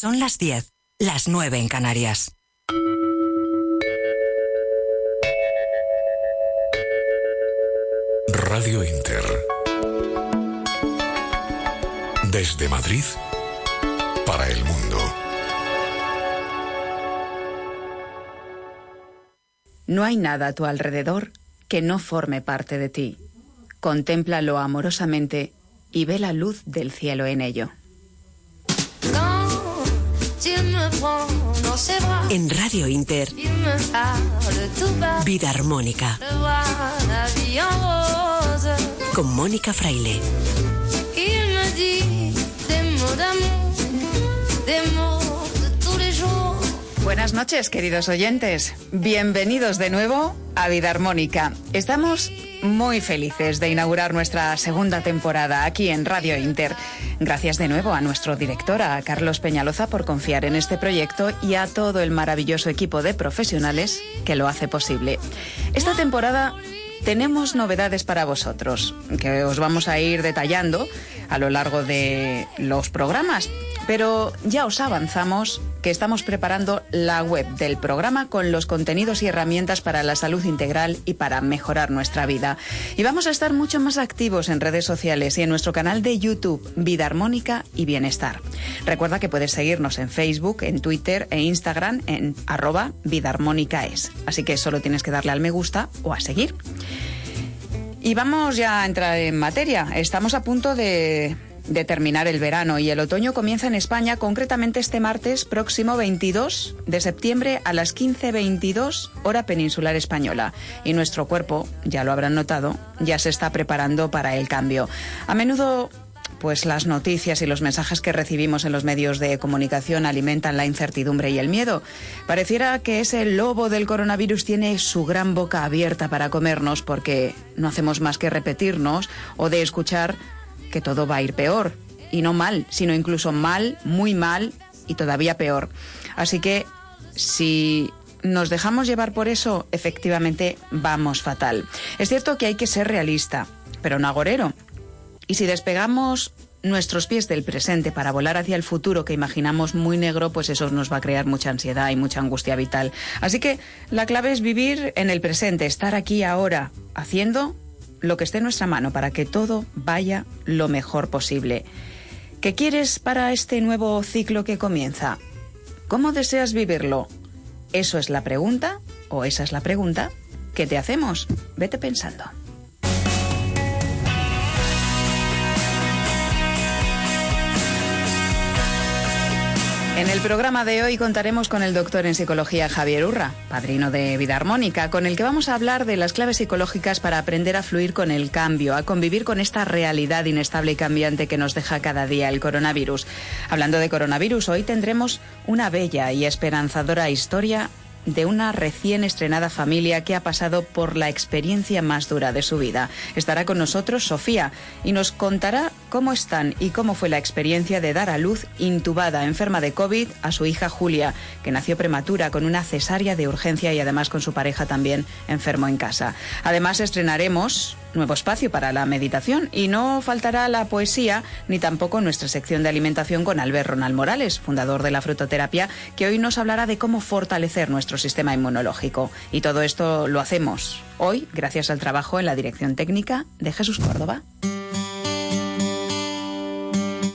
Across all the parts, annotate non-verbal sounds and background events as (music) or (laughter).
Son las 10, las 9 en Canarias. Radio Inter. Desde Madrid para el mundo. No hay nada a tu alrededor que no forme parte de ti. Contémplalo amorosamente y ve la luz del cielo en ello. En Radio Inter, Vida Armónica. Con Mónica Fraile. Buenas noches, queridos oyentes. Bienvenidos de nuevo a Vida Armónica. Estamos muy felices de inaugurar nuestra segunda temporada aquí en Radio Inter. Gracias de nuevo a nuestro director, a Carlos Peñaloza, por confiar en este proyecto y a todo el maravilloso equipo de profesionales que lo hace posible. Esta temporada tenemos novedades para vosotros, que os vamos a ir detallando a lo largo de los programas. Pero ya os avanzamos que estamos preparando la web del programa con los contenidos y herramientas para la salud integral y para mejorar nuestra vida. Y vamos a estar mucho más activos en redes sociales y en nuestro canal de YouTube Vida Armónica y Bienestar. Recuerda que puedes seguirnos en Facebook, en Twitter e Instagram en arroba Vida Armónica es. Así que solo tienes que darle al me gusta o a seguir. Y vamos ya a entrar en materia. Estamos a punto de terminar el verano y el otoño comienza en España concretamente este martes próximo 22 de septiembre a las 15.22 hora peninsular española y nuestro cuerpo, ya lo habrán notado, ya se está preparando para el cambio. A menudo pues las noticias y los mensajes que recibimos en los medios de comunicación alimentan la incertidumbre y el miedo. Pareciera que ese lobo del coronavirus tiene su gran boca abierta para comernos porque no hacemos más que repetirnos o de escuchar que todo va a ir peor. Y no mal, sino incluso mal, muy mal y todavía peor. Así que si nos dejamos llevar por eso, efectivamente vamos fatal. Es cierto que hay que ser realista, pero no agorero. Y si despegamos nuestros pies del presente para volar hacia el futuro que imaginamos muy negro, pues eso nos va a crear mucha ansiedad y mucha angustia vital. Así que la clave es vivir en el presente, estar aquí ahora, haciendo lo que esté en nuestra mano para que todo vaya lo mejor posible. ¿Qué quieres para este nuevo ciclo que comienza? ¿Cómo deseas vivirlo? ¿Eso es la pregunta o esa es la pregunta que te hacemos? Vete pensando. En el programa de hoy contaremos con el doctor en psicología Javier Urra, padrino de Vida Armónica, con el que vamos a hablar de las claves psicológicas para aprender a fluir con el cambio, a convivir con esta realidad inestable y cambiante que nos deja cada día el coronavirus. Hablando de coronavirus, hoy tendremos una bella y esperanzadora historia de una recién estrenada familia que ha pasado por la experiencia más dura de su vida. Estará con nosotros Sofía y nos contará cómo están y cómo fue la experiencia de dar a luz intubada, enferma de COVID, a su hija Julia, que nació prematura con una cesárea de urgencia y además con su pareja también enfermo en casa. Además estrenaremos nuevo espacio para la meditación y no faltará la poesía ni tampoco nuestra sección de alimentación con Albert Ronald Morales, fundador de la frutoterapia, que hoy nos hablará de cómo fortalecer nuestro sistema inmunológico. Y todo esto lo hacemos hoy gracias al trabajo en la dirección técnica de Jesús Córdoba.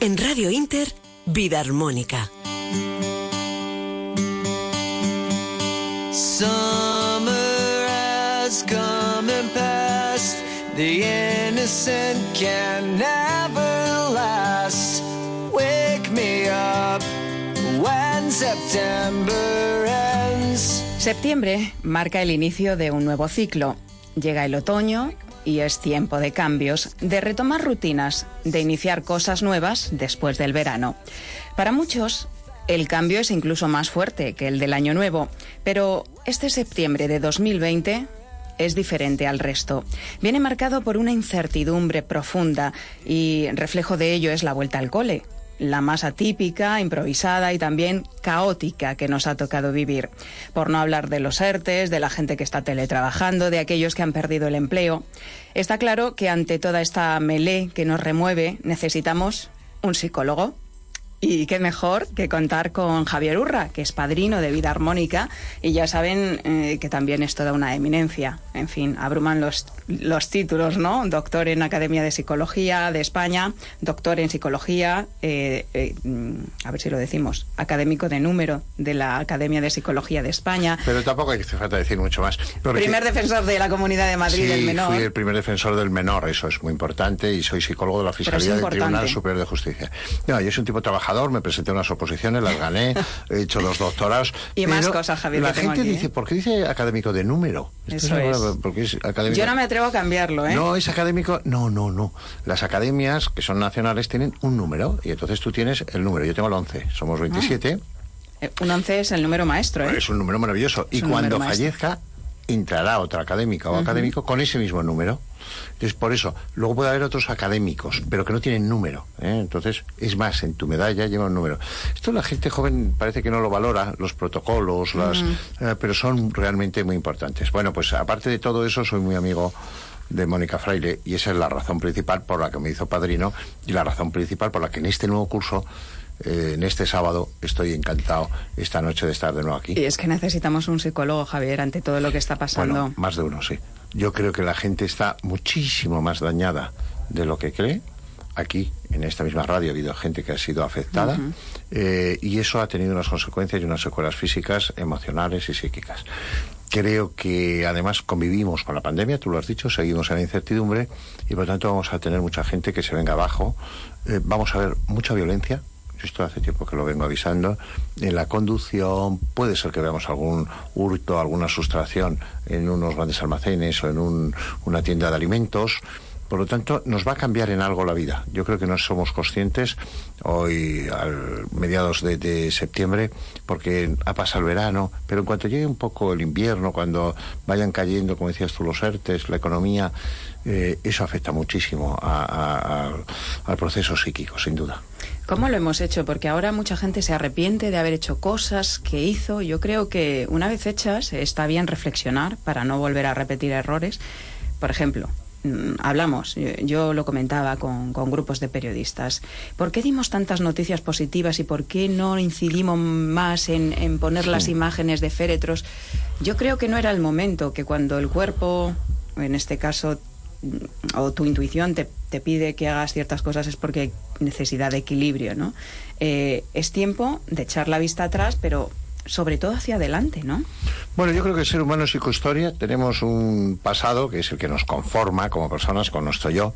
En Radio Inter, Vida Armónica. The innocent can never last. Wake me up when September ends. Septiembre marca el inicio de un nuevo ciclo. Llega el otoño y es tiempo de cambios, de retomar rutinas, de iniciar cosas nuevas después del verano. Para muchos, el cambio es incluso más fuerte que el del año nuevo, pero este septiembre de 2020 es diferente al resto. Viene marcado por una incertidumbre profunda y reflejo de ello es la vuelta al cole, la más atípica, improvisada y también caótica que nos ha tocado vivir. Por no hablar de los ERTES, de la gente que está teletrabajando, de aquellos que han perdido el empleo. Está claro que ante toda esta melé que nos remueve necesitamos un psicólogo Y qué mejor que contar con Javier Urra, que es padrino de Vida Armónica, y ya saben eh, que también es toda una eminencia. En fin, abruman los, los títulos, ¿no? Doctor en Academia de Psicología de España, doctor en Psicología, eh, eh, a ver si lo decimos, académico de número de la Academia de Psicología de España. Pero tampoco hay que falta decir mucho más. Primer defensor de la Comunidad de Madrid del Menor. Fui el primer defensor del menor, eso es muy importante, y soy psicólogo de la Fiscalía del Tribunal Superior de Justicia. No, yo soy un tipo trabajador, me presenté a unas oposiciones, las gané, (laughs) he hecho los doctorados. Y más cosas, Javier. La gente dice, ¿eh? ¿por qué dice académico de número? Eso es. Porque es académico... Yo no me atrevo a cambiarlo, ¿eh? No, es académico. No, no, no. Las academias que son nacionales tienen un número, y entonces tú tienes el número. Yo tengo el 11, somos 27. Ah. Un 11 es el número maestro, ¿eh? Es un número maravilloso. y cuando fallezca, entrará otro académica o académico con ese mismo número. Entonces, por eso, luego puede haber otros académicos, pero que no tienen número. ¿eh? Entonces, es más, en tu medalla lleva un número. Esto la gente joven parece que no lo valora, los protocolos, las, eh, pero son realmente muy importantes. Bueno, pues aparte de todo eso, soy muy amigo de Mónica Fraile y esa es la razón principal por la que me hizo padrino y la razón principal por la que en este nuevo curso eh, en este sábado estoy encantado esta noche de estar de nuevo aquí. Y es que necesitamos un psicólogo, Javier, ante todo lo que está pasando. Bueno, más de uno, sí. Yo creo que la gente está muchísimo más dañada de lo que cree. Aquí, en esta misma radio, ha habido gente que ha sido afectada eh, y eso ha tenido unas consecuencias y unas secuelas físicas, emocionales y psíquicas. Creo que además convivimos con la pandemia, tú lo has dicho, seguimos en la incertidumbre y por lo tanto vamos a tener mucha gente que se venga abajo. Eh, vamos a ver mucha violencia, esto hace tiempo que lo vengo avisando, en la conducción puede ser que veamos algún hurto, alguna sustracción en unos grandes almacenes o en una tienda de alimentos. Por lo tanto, nos va a cambiar en algo la vida. Yo creo que no somos conscientes hoy, al mediados de, septiembre, porque ha pasado el verano, pero en cuanto llegue un poco el invierno, cuando vayan cayendo, como decías tú, los ERTES, la economía, eh, eso afecta muchísimo al proceso psíquico, sin duda. ¿Cómo lo hemos hecho? Porque ahora mucha gente se arrepiente de haber hecho cosas que hizo. Yo creo que una vez hechas está bien reflexionar para no volver a repetir errores. Por ejemplo, mm, hablamos, yo lo comentaba con, grupos de periodistas, ¿por qué dimos tantas noticias positivas y por qué no incidimos más en, poner las imágenes de féretros? Yo creo que no era el momento, que cuando el cuerpo, en este caso, o tu intuición te, te, pide que hagas ciertas cosas es porque necesidad de equilibrio, ¿no? Eh, es tiempo de echar la vista atrás, pero sobre todo hacia adelante, ¿no? Bueno, yo creo que el ser humano psicohistoria. Tenemos un pasado que es el que nos conforma como personas con nuestro yo,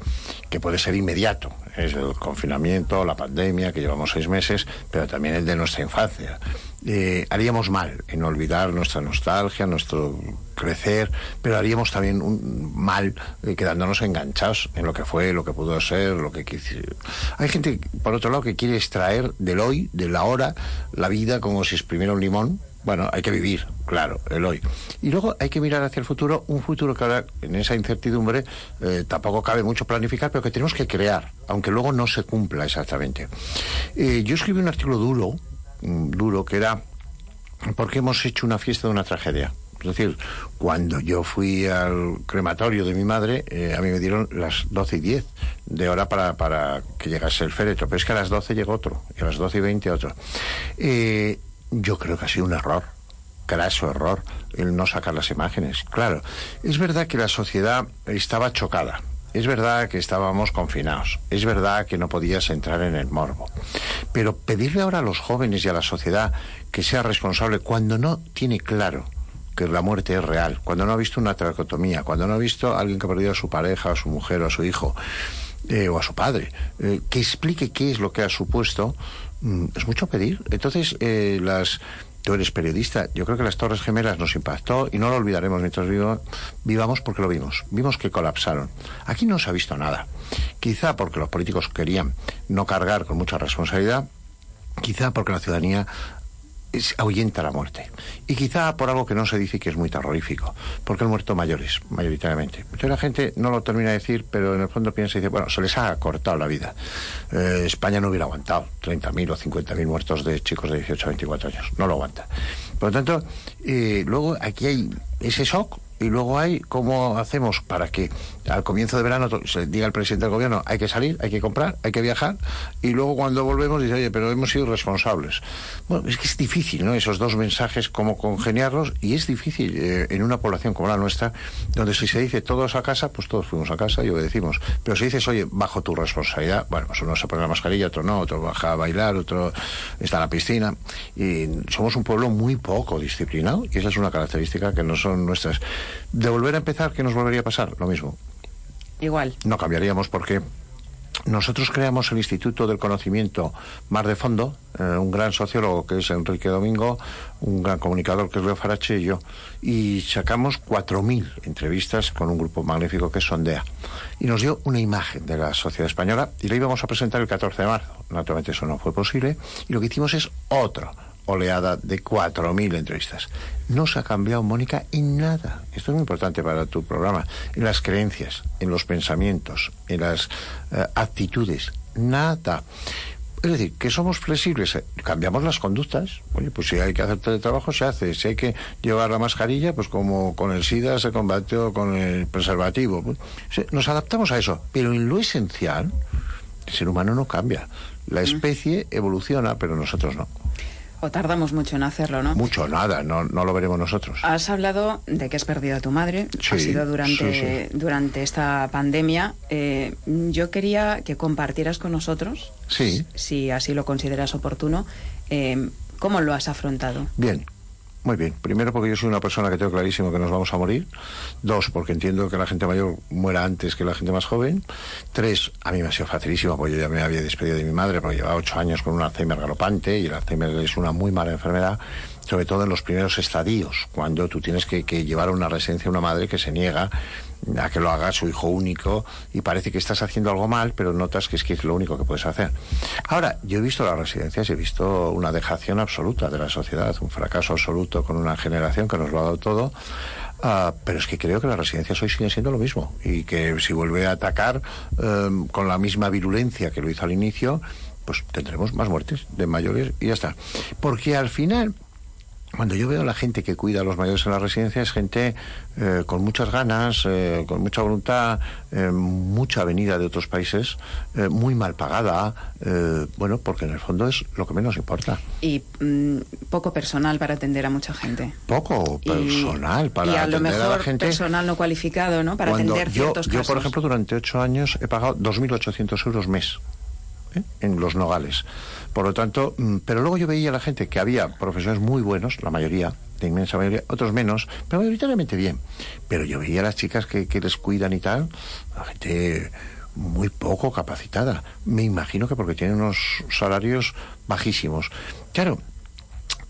que puede ser inmediato. Es el confinamiento, la pandemia, que llevamos seis meses, pero también el de nuestra infancia. Eh, haríamos mal en olvidar nuestra nostalgia, nuestro crecer, pero haríamos también un mal eh, quedándonos enganchados en lo que fue, lo que pudo ser, lo que Hay gente, por otro lado, que quiere extraer del hoy, de la hora, la vida como si exprimiera un limón. Bueno, hay que vivir, claro, el hoy. Y luego hay que mirar hacia el futuro, un futuro que ahora, en esa incertidumbre, eh, tampoco cabe mucho planificar, pero que tenemos que crear, aunque luego no se cumpla exactamente. yo escribí un artículo duro, duro que era porque hemos hecho una fiesta de una tragedia. Es decir, cuando yo fui al crematorio de mi madre, eh, a mí me dieron las 12 y 10 de hora para, para, que llegase el féretro, pero es que a las 12 llegó otro, y a las 12 y 20 otro. Eh, yo creo que ha sido un error, craso error, el no sacar las imágenes. Claro, es verdad que la sociedad estaba chocada, es verdad que estábamos confinados, es verdad que no podías entrar en el morbo, pero pedirle ahora a los jóvenes y a la sociedad que sea responsable cuando no tiene claro que la muerte es real, cuando no ha visto una tracotomía, cuando no ha visto a alguien que ha perdido a su pareja, a su mujer o a su hijo, eh, o a su padre, eh, que explique qué es lo que ha supuesto, es mucho pedir. Entonces, eh, las tú eres periodista, yo creo que las Torres Gemelas nos impactó y no lo olvidaremos mientras vivamos porque lo vimos. Vimos que colapsaron. Aquí no se ha visto nada. Quizá porque los políticos querían no cargar con mucha responsabilidad, quizá porque la ciudadanía es, ahuyenta la muerte. Y quizá por algo que no se dice que es muy terrorífico, porque han muerto mayores, mayoritariamente. Entonces la gente no lo termina de decir, pero en el fondo piensa y dice, bueno, se les ha cortado la vida. Eh, España no hubiera aguantado 30.000 o 50.000 muertos de chicos de 18 a 24 años. No lo aguanta. Por lo tanto, eh, luego aquí hay ese shock Y luego hay cómo hacemos para que al comienzo de verano se diga al presidente del gobierno hay que salir, hay que comprar, hay que viajar, y luego cuando volvemos dice, oye, pero hemos sido responsables. Bueno, es que es difícil, ¿no? Esos dos mensajes, cómo congeniarlos, y es difícil eh, en una población como la nuestra, donde si se dice todos a casa, pues todos fuimos a casa y obedecimos. Pero si dices, oye, bajo tu responsabilidad, bueno, pues uno se pone la mascarilla, otro no, otro baja a bailar, otro está en la piscina, y somos un pueblo muy poco disciplinado, y esa es una característica que no son nuestras. De volver a empezar, ¿qué nos volvería a pasar? Lo mismo. Igual. No cambiaríamos porque nosotros creamos el Instituto del Conocimiento Mar de Fondo, eh, un gran sociólogo que es Enrique Domingo, un gran comunicador que es Leo Farache y yo, y sacamos 4.000 entrevistas con un grupo magnífico que es Sondea. Y nos dio una imagen de la sociedad española y la íbamos a presentar el 14 de marzo. Naturalmente eso no fue posible y lo que hicimos es otro oleada de 4.000 entrevistas. No se ha cambiado, Mónica, en nada. Esto es muy importante para tu programa. En las creencias, en los pensamientos, en las eh, actitudes. Nada. Es decir, que somos flexibles, eh, cambiamos las conductas. Oye, pues si hay que hacer teletrabajo, se hace. Si hay que llevar la mascarilla, pues como con el SIDA se combatió con el preservativo. Pues, nos adaptamos a eso. Pero en lo esencial, el ser humano no cambia. La especie evoluciona, pero nosotros no. O tardamos mucho en hacerlo, ¿no? Mucho, nada, no, no lo veremos nosotros. Has hablado de que has perdido a tu madre, ha sido durante, durante esta pandemia. Eh, yo quería que compartieras con nosotros, sí. si así lo consideras oportuno, eh, cómo lo has afrontado. Bien, muy bien. Primero porque yo soy una persona que tengo clarísimo que nos vamos a morir. Dos, porque entiendo que la gente mayor muera antes que la gente más joven. Tres, a mí me ha sido facilísimo porque yo ya me había despedido de mi madre porque llevaba ocho años con un Alzheimer galopante y el Alzheimer es una muy mala enfermedad sobre todo en los primeros estadios, cuando tú tienes que, que llevar una residencia a una madre que se niega a que lo haga su hijo único y parece que estás haciendo algo mal, pero notas que es que es lo único que puedes hacer. Ahora, yo he visto las residencias, he visto una dejación absoluta de la sociedad, un fracaso absoluto con una generación que nos lo ha dado todo. Uh, pero es que creo que las residencias hoy siguen siendo lo mismo y que si vuelve a atacar um, con la misma virulencia que lo hizo al inicio, pues tendremos más muertes de mayores y ya está. Porque al final cuando yo veo a la gente que cuida a los mayores en las residencias, es gente eh, con muchas ganas, eh, con mucha voluntad, eh, mucha venida de otros países, muy mal pagada, bueno, porque en el fondo es lo que menos importa. Y mm, poco personal para atender a mucha gente. Poco personal para atender a la gente. personal no cualificado, ¿no? Para atender ciertos yo, casos. Yo, por ejemplo, durante ocho años he pagado 2.800 euros mes en los nogales. Por lo tanto, mm, pero luego yo veía a la gente que había profesores muy buenos, la mayoría, de inmensa mayoría, otros menos, pero mayoritariamente bien. Pero yo veía a las chicas que, que les cuidan y tal, la gente muy poco capacitada. Me imagino que porque tienen unos salarios bajísimos. Claro,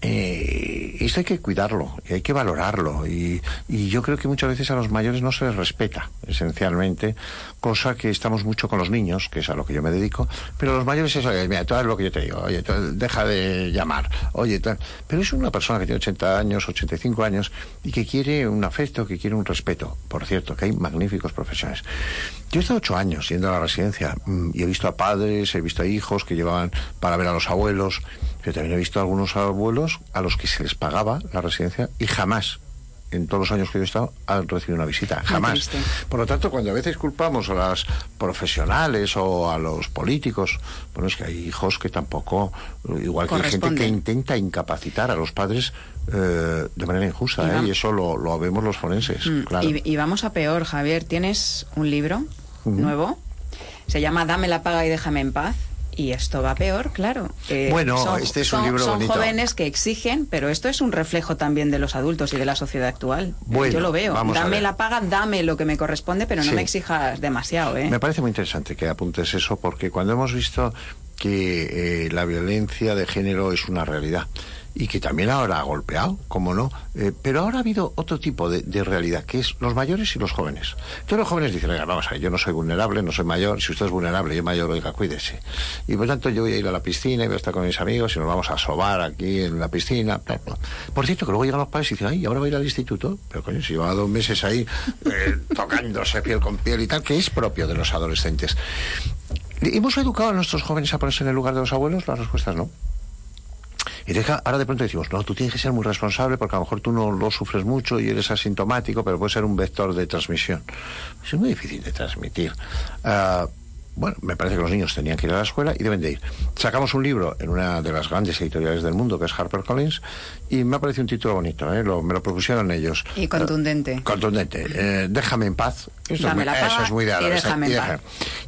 eh, esto hay que cuidarlo y hay que valorarlo y, y, yo creo que muchas veces a los mayores no se les respeta esencialmente cosa que estamos mucho con los niños que es a lo que yo me dedico pero los mayores es oye, mira, todo es lo que yo te digo oye, deja de llamar oye, tal. pero es una persona que tiene 80 años 85 años y que quiere un afecto que quiere un respeto por cierto que hay magníficos profesionales yo he estado ocho años yendo a la residencia mm, y he visto a padres he visto a hijos que llevaban para ver a los abuelos yo también he visto a algunos abuelos a los que se les pagaba la residencia y jamás en todos los años que yo he estado, han recibido una visita. Jamás. Por lo tanto, cuando a veces culpamos a las profesionales o a los políticos, bueno, es que hay hijos que tampoco, igual que hay gente que intenta incapacitar a los padres eh, de manera injusta, ¿eh? y eso lo, lo, vemos los forenses. Mm, claro. y, y, vamos a peor, Javier. Tienes un libro uh -huh. nuevo, se llama Dame la paga y déjame en paz. Y esto va peor, claro. Eh, bueno, son, este es un son, libro son bonito. jóvenes que exigen, pero esto es un reflejo también de los adultos y de la sociedad actual. Bueno, Yo lo veo. vamos Dame la paga, dame lo que me corresponde, pero no Sí. me exijas demasiado, ¿eh? Me parece muy interesante que apuntes eso porque cuando hemos visto que eh, la violencia de género es una realidad y que también ahora ha golpeado, como no, eh, pero ahora ha habido otro tipo de, de realidad, que es los mayores y los jóvenes. Todos los jóvenes dicen, oiga, vamos a ver, yo no soy vulnerable, no soy mayor, si usted es vulnerable, yo mayor, oiga, cuídese. Y por tanto yo voy a ir a la piscina y voy a estar con mis amigos y nos vamos a sobar aquí en la piscina. bla, bla. Por cierto, que luego llegan los padres y dicen, ay, ahora voy a ir al instituto, pero coño, si lleva dos meses ahí eh, (laughs) tocándose piel con piel y tal, que es propio de los adolescentes. ¿Hemos educado a nuestros jóvenes a ponerse en el lugar de los abuelos? La respuesta es no. Y ahora de pronto decimos, no, tú tienes que ser muy responsable porque a lo mejor tú no lo sufres mucho y eres asintomático, pero puede ser un vector de transmisión. Es muy difícil de transmitir. Ah, bueno, me parece que los niños tenían que ir a la escuela y deben de ir. Sacamos un libro en una de las grandes editoriales del mundo, que es HarperCollins, y me ha parecido un título bonito, ¿eh? me lo propusieron ellos. Y contundente. Eh, contundente. Eh, déjame en paz. Eso, es muy, eso es muy de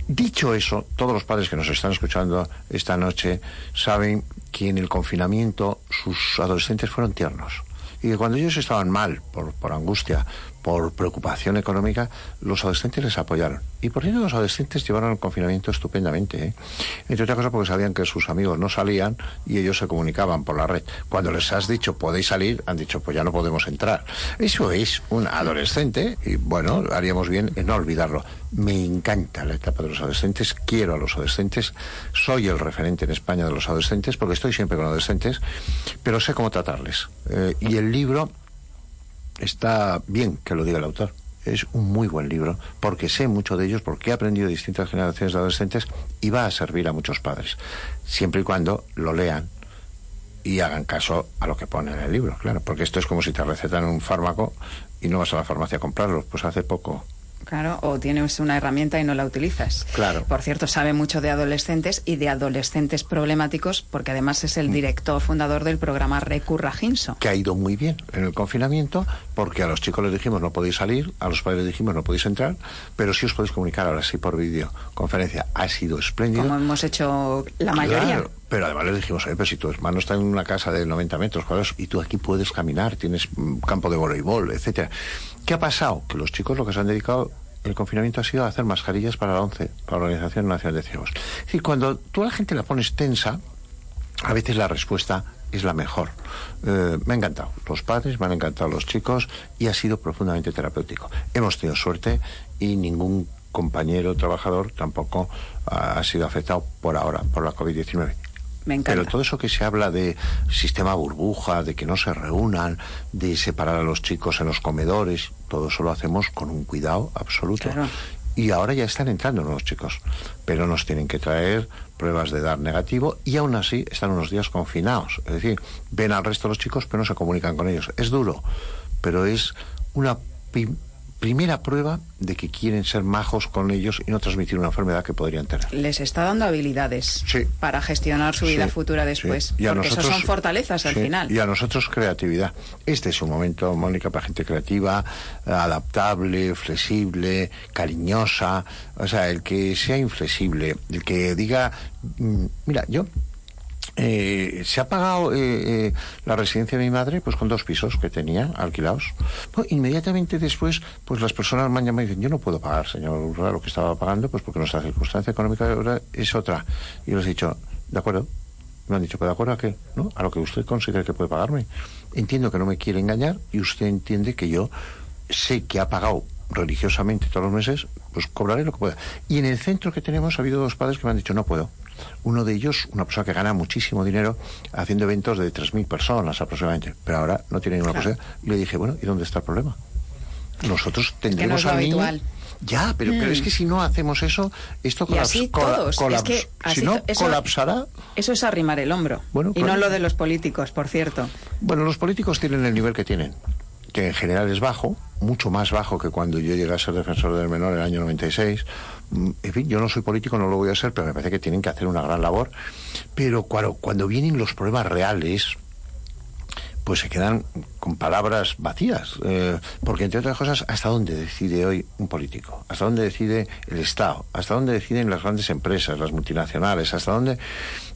Dicho eso, todos los padres que nos están escuchando esta noche saben que en el confinamiento sus adolescentes fueron tiernos y que cuando ellos estaban mal por, por angustia, por preocupación económica, los adolescentes les apoyaron. Y por cierto, los adolescentes llevaron el confinamiento estupendamente. ¿eh? Entre otras cosas porque sabían que sus amigos no salían y ellos se comunicaban por la red. Cuando les has dicho podéis salir, han dicho pues ya no podemos entrar. Eso es un adolescente y bueno, haríamos bien en no olvidarlo. Me encanta la etapa de los adolescentes, quiero a los adolescentes, soy el referente en España de los adolescentes porque estoy siempre con adolescentes, pero sé cómo tratarles. Eh, y el libro está bien que lo diga el autor. Es un muy buen libro porque sé mucho de ellos, porque he aprendido de distintas generaciones de adolescentes y va a servir a muchos padres, siempre y cuando lo lean y hagan caso a lo que pone en el libro, claro, porque esto es como si te recetan un fármaco y no vas a la farmacia a comprarlo. Pues hace poco Claro, o tienes una herramienta y no la utilizas. Claro. Por cierto, sabe mucho de adolescentes y de adolescentes problemáticos, porque además es el mm. director fundador del programa Recurra Ginso. Que ha ido muy bien en el confinamiento, porque a los chicos les dijimos no podéis salir, a los padres les dijimos no podéis entrar, pero sí os podéis comunicar ahora sí por videoconferencia. Ha sido espléndido. Como hemos hecho la mayoría. pero además les dijimos, pero si tu hermano está en una casa de 90 metros cuadrados y tú aquí puedes caminar, tienes campo de voleibol, etcétera. ¿Qué ha pasado? Que los chicos lo que se han dedicado el confinamiento ha sido hacer mascarillas para la ONCE, para la Organización Nacional de Ciegos. Y cuando tú a la gente la pones tensa, a veces la respuesta es la mejor. Eh, me ha encantado. Los padres, me han encantado los chicos y ha sido profundamente terapéutico. Hemos tenido suerte y ningún compañero trabajador tampoco ha sido afectado por ahora por la COVID-19. Pero todo eso que se habla de sistema burbuja, de que no se reúnan, de separar a los chicos en los comedores, todo eso lo hacemos con un cuidado absoluto. Y ahora ya están entrando nuevos chicos, pero nos tienen que traer pruebas de dar negativo y aún así están unos días confinados. Es decir, ven al resto de los chicos pero no se comunican con ellos. Es duro, pero es una primera prueba de que quieren ser majos con ellos y no transmitir una enfermedad que podrían tener. Les está dando habilidades para gestionar su vida futura después. Y porque nosotros, son fortalezas al final. Y a nosotros creatividad. Este es un momento, Mónica, para gente creativa, adaptable, flexible, cariñosa. O sea, el que sea inflexible, el que diga, mm, mira, yo eh, se ha pagado eh, eh, la residencia de mi madre pues con dos pisos que tenía alquilados. Pues, inmediatamente después, pues las personas me dicen, yo no puedo pagar, señor lo que estaba pagando, pues porque nuestra circunstancia económica es otra. Y les he dicho, de acuerdo. Me han dicho, ¿pero de acuerdo a qué? ¿No? A lo que usted considera que puede pagarme. Entiendo que no me quiere engañar y usted entiende que yo sé que ha pagado religiosamente todos los meses, pues cobraré lo que pueda. Y en el centro que tenemos ha habido dos padres que me han dicho, no puedo. Uno de ellos, una persona que gana muchísimo dinero haciendo eventos de 3.000 personas aproximadamente, pero ahora no tiene ninguna cosa. Y le dije, bueno, ¿y dónde está el problema? Nosotros tendremos al niño... Ya, pero, pero es mm. que si no hacemos eso, esto si no, colapsará. Eso es arrimar el hombro. y no lo de los políticos, por cierto. Bueno, los políticos tienen el nivel que tienen, que en general es bajo, mucho más bajo que cuando yo llegué a ser defensor del menor en el año 96 Mm, en fin, yo no soy político, no lo voy a ser, pero me parece que tienen que hacer una gran labor. Pero cuando, vienen los problemas reales, pues se quedan con palabras vacías. Eh, porque, entre otras cosas, ¿hasta dónde decide hoy un político? ¿Hasta dónde decide el Estado? ¿Hasta dónde deciden las grandes empresas, las multinacionales? ¿Hasta dónde...?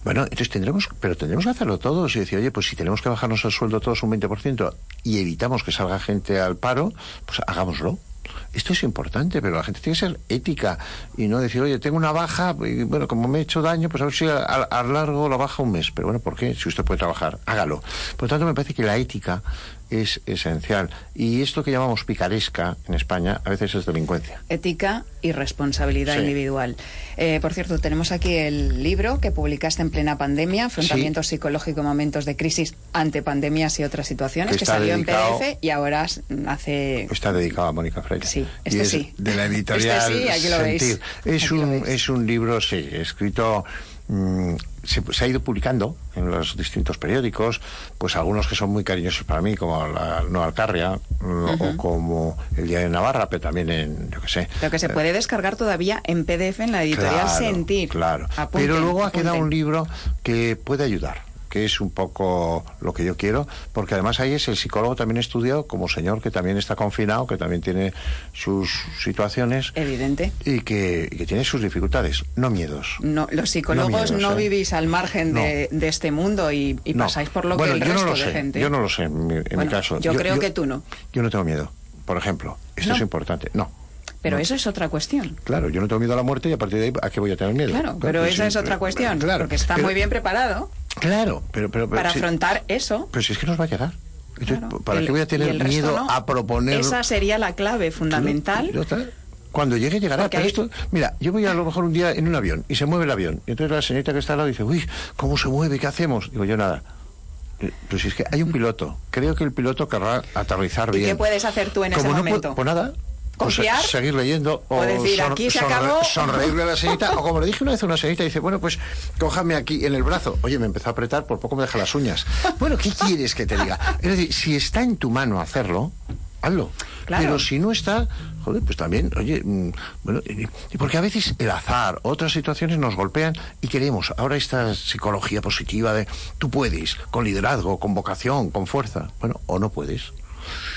Bueno, entonces tendremos, pero tendremos que hacerlo todos y decir, oye, pues si tenemos que bajarnos el sueldo todos un 20% y evitamos que salga gente al paro, pues hagámoslo. Esto es importante, pero la gente tiene que ser ética y no decir, oye, tengo una baja, y bueno, como me he hecho daño, pues a ver si largo la baja un mes. Pero bueno, ¿por qué? Si usted puede trabajar, hágalo. Por lo tanto, me parece que la ética es esencial. Y esto que llamamos picaresca en España a veces es delincuencia. Ética y responsabilidad individual. Eh, por cierto, tenemos aquí el libro que publicaste en plena pandemia, Afrontamiento psicológico, momentos de crisis ante pandemias y otras situaciones, que, salió en PDF y ahora hace... Está dedicado a Mónica Freire. Sí, este sí. De la editorial (laughs) este sí, aquí lo veis. Es, un, es un libro, sí, escrito mm, se, ha ido publicando en los distintos periódicos, pues algunos que son muy cariñosos para mí, como la No Alcarria o como El Día de Navarra, pero también en, yo qué sé. Lo que se puede descargar todavía en PDF en la editorial Sentir. Claro, pero luego ha quedado un libro que puede ayudar que es un poco lo que yo quiero, porque además ahí es el psicólogo también estudiado como señor que también está confinado, que también tiene sus situaciones. Evidente. Y que, tiene sus dificultades, no miedos. No, los psicólogos no, ¿eh? vivís al margen de, este mundo y, pasáis por lo que el resto de gente. Yo no lo sé, en mi, caso. Yo, creo que tú no. Yo no tengo miedo, por ejemplo. Esto es importante. No. Pero eso es otra cuestión. Claro, yo no tengo miedo a la muerte y a partir de ahí, ¿a qué voy a tener miedo? Claro, pero pues esa es otra cuestión. Claro, porque está muy bien preparado. Claro, pero... pero, para afrontar eso. Pero si es que nos va a llegar. ¿Para qué voy a tener miedo a proponer...? Esa sería la clave fundamental. Cuando llegue, llegará. Pero esto, mira, yo voy a lo mejor un día en un avión y se mueve el avión. Y entonces la señorita que está al lado dice, uy, ¿cómo se mueve? ¿Qué hacemos? Digo yo, nada. Pues si es que hay un piloto. Creo que el piloto querrá aterrizar bien. ¿Y qué puedes hacer tú en ese momento? pues nada, confiar. seguir leyendo o, decir, aquí se acabó. sonreírle a la señorita. o como le dije una vez a una señorita, dice, bueno, pues cójame aquí en el brazo. Oye, me empezó a apretar, por poco me deja las uñas. Bueno, ¿qué quieres que te diga? Es decir, si está en tu mano hacerlo, hazlo. Pero si no está, joder, pues también, oye, mm, bueno, porque a veces el azar, otras situaciones nos golpean y queremos ahora esta psicología positiva de tú puedes, con liderazgo, con vocación, con fuerza. Bueno, o no puedes.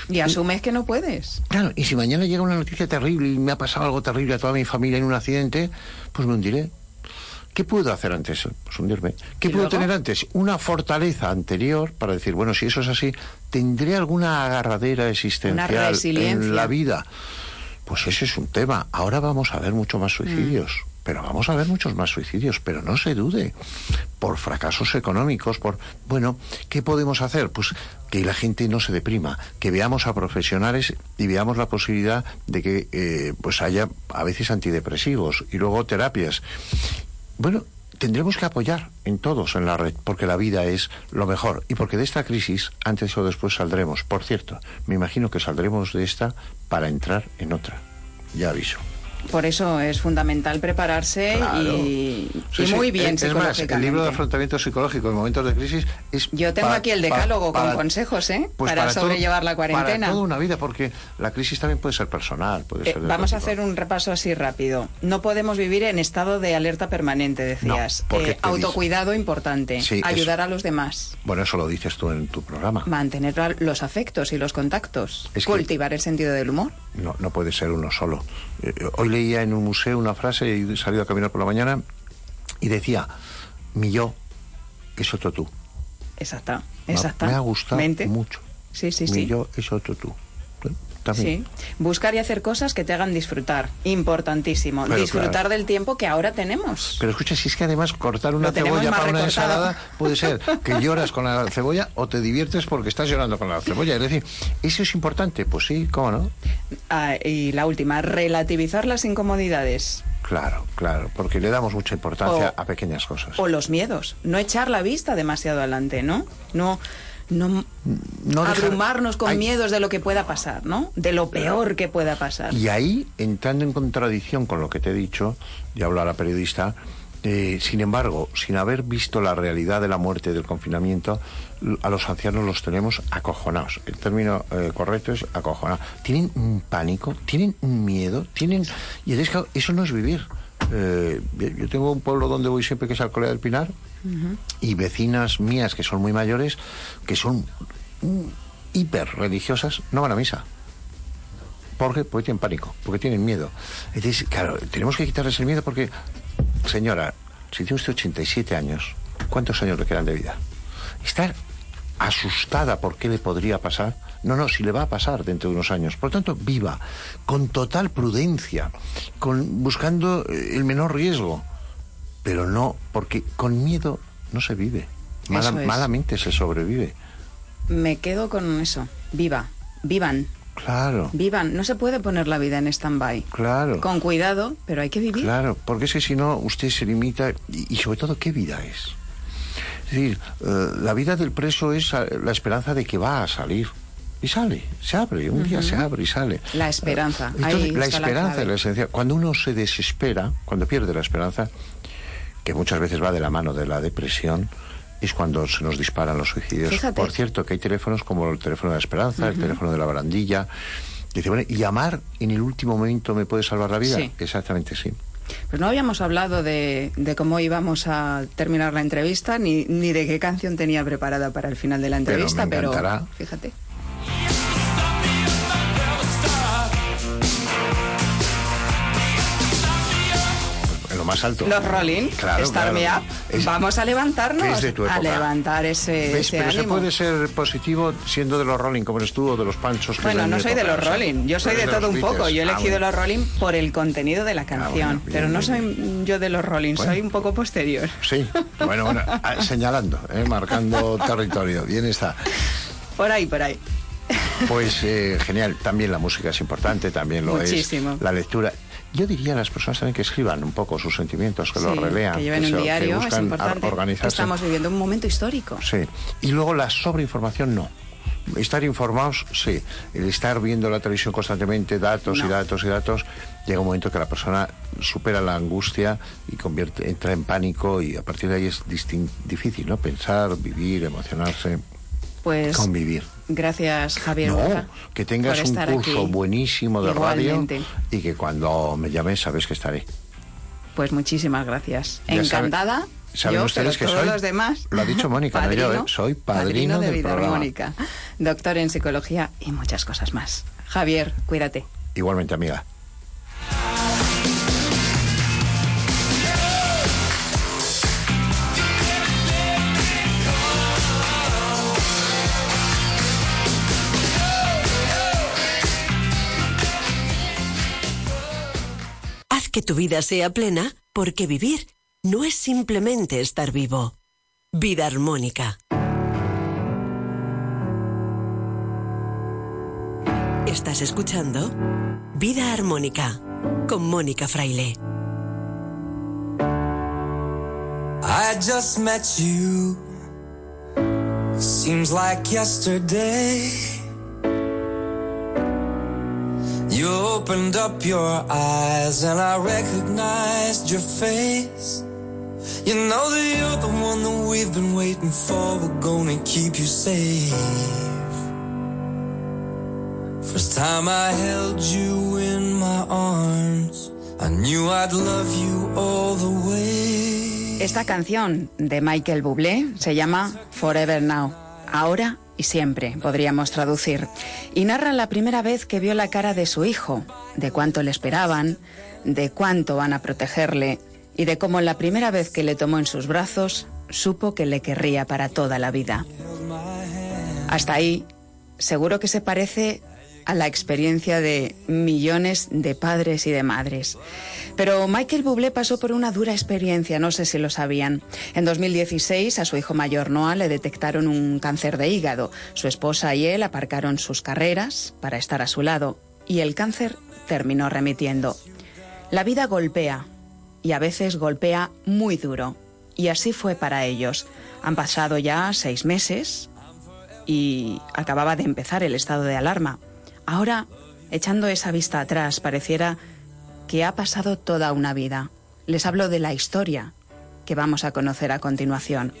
Y asumes que no puedes. Claro, y si mañana llega una noticia terrible y me ha pasado algo terrible a toda mi familia en un accidente, pues me hundiré. ¿Qué puedo hacer antes? Pues hundirme. ¿Qué puedo tener antes? Una fortaleza anterior para decir, bueno, si eso es así, ¿tendré alguna agarradera existencial en la vida? Pues ese es un tema. Ahora vamos a ver mucho más suicidios. Mm pero vamos a ver muchos más suicidios, pero no se dude, por fracasos económicos, por, bueno, ¿qué podemos hacer? Pues que la gente no se deprima, que veamos a profesionales y veamos la posibilidad de que eh, pues haya a veces antidepresivos y luego terapias. Bueno, tendremos que apoyar en todos en la red, porque la vida es lo mejor y porque de esta crisis antes o después saldremos. Por cierto, me imagino que saldremos de esta para entrar en otra. Ya aviso. Por eso es fundamental prepararse y, muy bien es, más, el libro de afrontamiento psicológico en momentos de crisis es... Yo tengo aquí el decálogo con consejos, ¿eh? Pues para, sobrellevar la cuarentena. Para toda una vida, porque la crisis también puede ser personal. Puede eh, vamos a hacer un repaso así rápido. No podemos vivir en estado de alerta permanente, decías. Eh, autocuidado importante. ayudar a los demás. Bueno, eso lo dices tú en tu programa. Mantener los afectos y los contactos. cultivar el sentido del humor. No, no puede ser uno solo. Eh, hoy leía en un museo una frase y he salido a caminar por la mañana y decía, mi yo es otro tú. Exacta, exacta. Me ha gustado mucho. Sí, sí, mi yo es otro tú. Sí. Buscar y hacer cosas que te hagan disfrutar. Importantísimo. disfrutar del tiempo que ahora tenemos. Pero escucha, si es que además cortar una cebolla para una ensalada puede ser (laughs) que lloras con la cebolla o te diviertes porque estás llorando con la cebolla. Es decir, ¿eso es importante? Pues sí, ¿cómo no? Ah, y la última, relativizar las incomodidades. Claro, claro, porque le damos mucha importancia a pequeñas cosas. O los miedos. No echar la vista demasiado adelante, ¿no? No no, abrumarnos con miedos de lo que pueda pasar, ¿no? De lo peor que pueda pasar. Y ahí, entrando en contradicción con lo que te he dicho, y hablo a la periodista, eh, sin embargo, sin haber visto la realidad de la muerte y del confinamiento, a los ancianos los tenemos acojonados. El término eh, correcto es acojonados. Tienen un pánico, tienen un miedo, tienen... Y es que eso no es vivir. Eh, yo tengo un pueblo donde voy siempre que es Alcolea del Pinar y vecinas mías que son muy mayores, que son hiper religiosas, no van a misa. Porque, porque tienen pánico, porque tienen miedo. Entonces, claro, tenemos que quitarles el miedo porque, señora, si tiene usted 87 años, ¿cuántos años le quedan de vida? Estar asustada por qué le podría pasar. No, no, si le va a pasar dentro de unos años. Por lo tanto, viva, con total prudencia, con, buscando el menor riesgo pero no, porque con miedo no se vive. Malamente se sobrevive. Me quedo con eso. Viva, vivan. Claro. Vivan. No se puede poner la vida en stand-by. Claro. Con cuidado, pero hay que vivir. Claro, porque es que si no, usted se limita. Y, sobre todo, ¿qué vida es? Es decir, eh, la vida del preso es la esperanza de que va a salir. Y sale, se abre, un día se abre y sale. La esperanza. la esperanza es la esencia. Cuando uno se desespera, cuando pierde la esperanza, que muchas veces va de la mano de la depresión, es cuando se nos disparan los suicidios. Por cierto, que hay teléfonos como el teléfono de la esperanza, el teléfono de la barandilla. Dice, bueno, ¿y llamar en el último momento me puede salvar la vida? Exactamente, sí. Pues no habíamos hablado de, cómo íbamos a terminar la entrevista, ni, ni de qué canción tenía preparada para el final de la entrevista, pero, pero fíjate. Más alto. Los Rolling, claro, Star Me Up. Vamos a levantarnos, a levantar ese, pero se puede ser positivo siendo de los Rolling, como eres tú, o de los Panchos. bueno, no soy de los Rolling, yo soy de, todo un poco. Yo he ah, elegido los Rolling por el contenido de la ah, canción, pero no soy yo de los Rolling, soy un poco posterior. Sí, bueno, bueno, (laughs) ah, señalando, eh, marcando territorio. Bien está. Por ahí, por ahí. Pues eh, genial, también la música es importante, también lo Muchísimo. es la lectura. Yo diría a las personas también que escriban un poco sus sentimientos, que los relean. Que lleven un diario, es importante. Organizarse. Estamos viviendo un momento histórico. Sí. Y luego la sobreinformación no. Estar informados, sí. El estar viendo la televisión constantemente, datos y datos y datos, llega un momento que la persona supera la angustia y convierte, entra en pánico y a partir de ahí es difícil, ¿no? Pensar, vivir, emocionarse. Pues convivir. Gracias, Javier. No, que tengas un curso buenísimo de radio y que cuando me llames sabes que estaré. Pues muchísimas gracias. Encantada. Saben ustedes que todos soy, los demás. Lo ha dicho Mónica, no yo, ¿eh? soy padrino, de vida Mónica, doctor en psicología y muchas cosas más. Javier, cuídate. Igualmente, amiga. Que tu vida sea plena, porque vivir no es simplemente estar vivo. Vida armónica. Estás escuchando Vida Armónica con Mónica Fraile. I just met you. Seems like yesterday. You opened up your eyes and I recognized your face. You know that you're the one that we've been waiting for. We're gonna keep you safe. First time I held you in my arms, I knew I'd love you all the way. Esta canción de Michael Bublé se llama Forever Now. Ahora y siempre, podríamos traducir, y narra la primera vez que vio la cara de su hijo, de cuánto le esperaban, de cuánto van a protegerle y de cómo la primera vez que le tomó en sus brazos supo que le querría para toda la vida. Hasta ahí, seguro que se parece a la experiencia de millones de padres y de madres. Pero Michael Bublé pasó por una dura experiencia, no sé si lo sabían. En 2016 a su hijo mayor Noah le detectaron un cáncer de hígado. Su esposa y él aparcaron sus carreras para estar a su lado y el cáncer terminó remitiendo. La vida golpea y a veces golpea muy duro. Y así fue para ellos. Han pasado ya seis meses y acababa de empezar el estado de alarma. Ahora, echando esa vista atrás, pareciera que ha pasado toda una vida. Les hablo de la historia que vamos a conocer a continuación.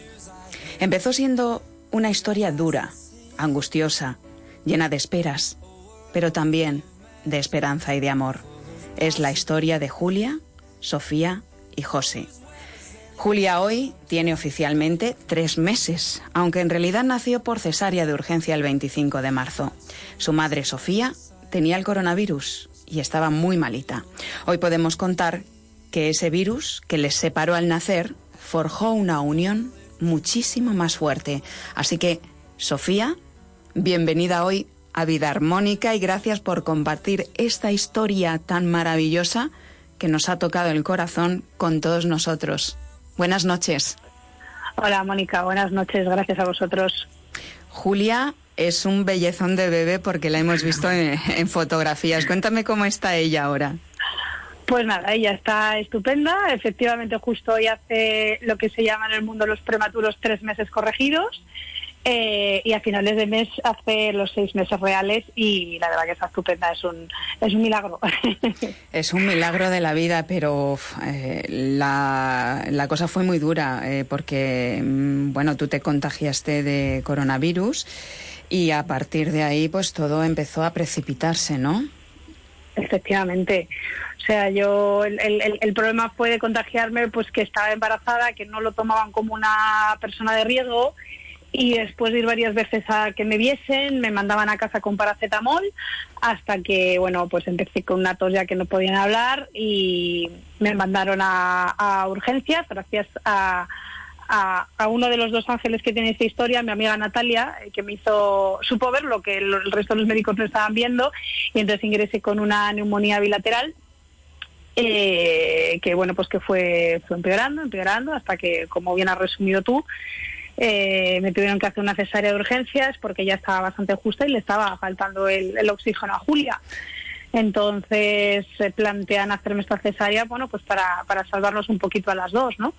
Empezó siendo una historia dura, angustiosa, llena de esperas, pero también de esperanza y de amor. Es la historia de Julia, Sofía y José. Julia hoy tiene oficialmente tres meses, aunque en realidad nació por cesárea de urgencia el 25 de marzo. Su madre Sofía tenía el coronavirus y estaba muy malita. Hoy podemos contar que ese virus que les separó al nacer forjó una unión muchísimo más fuerte. Así que, Sofía, bienvenida hoy a Vida Armónica y gracias por compartir esta historia tan maravillosa que nos ha tocado el corazón con todos nosotros. Buenas noches. Hola Mónica, buenas noches, gracias a vosotros. Julia es un bellezón de bebé porque la hemos visto en, fotografías. Cuéntame cómo está ella ahora. Pues nada, ella está estupenda. Efectivamente, justo hoy hace lo que se llama en el mundo los prematuros tres meses corregidos. Eh, y a finales de mes hace los seis meses reales y la verdad que está estupenda, es un, es un milagro. (laughs) Es un milagro de la vida, pero eh, la, la, cosa fue muy dura eh, porque, mm, bueno, tú te contagiaste de coronavirus y a partir de ahí pues todo empezó a precipitarse, ¿no? Efectivamente. O sea, yo el, el, el, problema fue de contagiarme, pues que estaba embarazada, que no lo tomaban como una persona de riesgo y después de ir varias veces a que me viesen, me mandaban a casa con paracetamol hasta que, bueno, pues empecé con una tos ya que no podían hablar y me mandaron a, urgencias gracias a, a, uno de los dos ángeles que tiene esta historia, mi amiga Natalia, eh, que me hizo, supo ver lo que el, resto de los médicos no estaban viendo y entonces ingresé con una neumonía bilateral eh, que bueno pues que fue, fue empeorando, empeorando hasta que como bien has resumido tú eh, me tuvieron que hacer una cesárea de urgencias porque ya estaba bastante justa y le estaba faltando el, oxígeno a Julia. Entonces se plantean hacerme esta cesárea, bueno, pues para, para salvarnos un poquito a las dos, ¿no?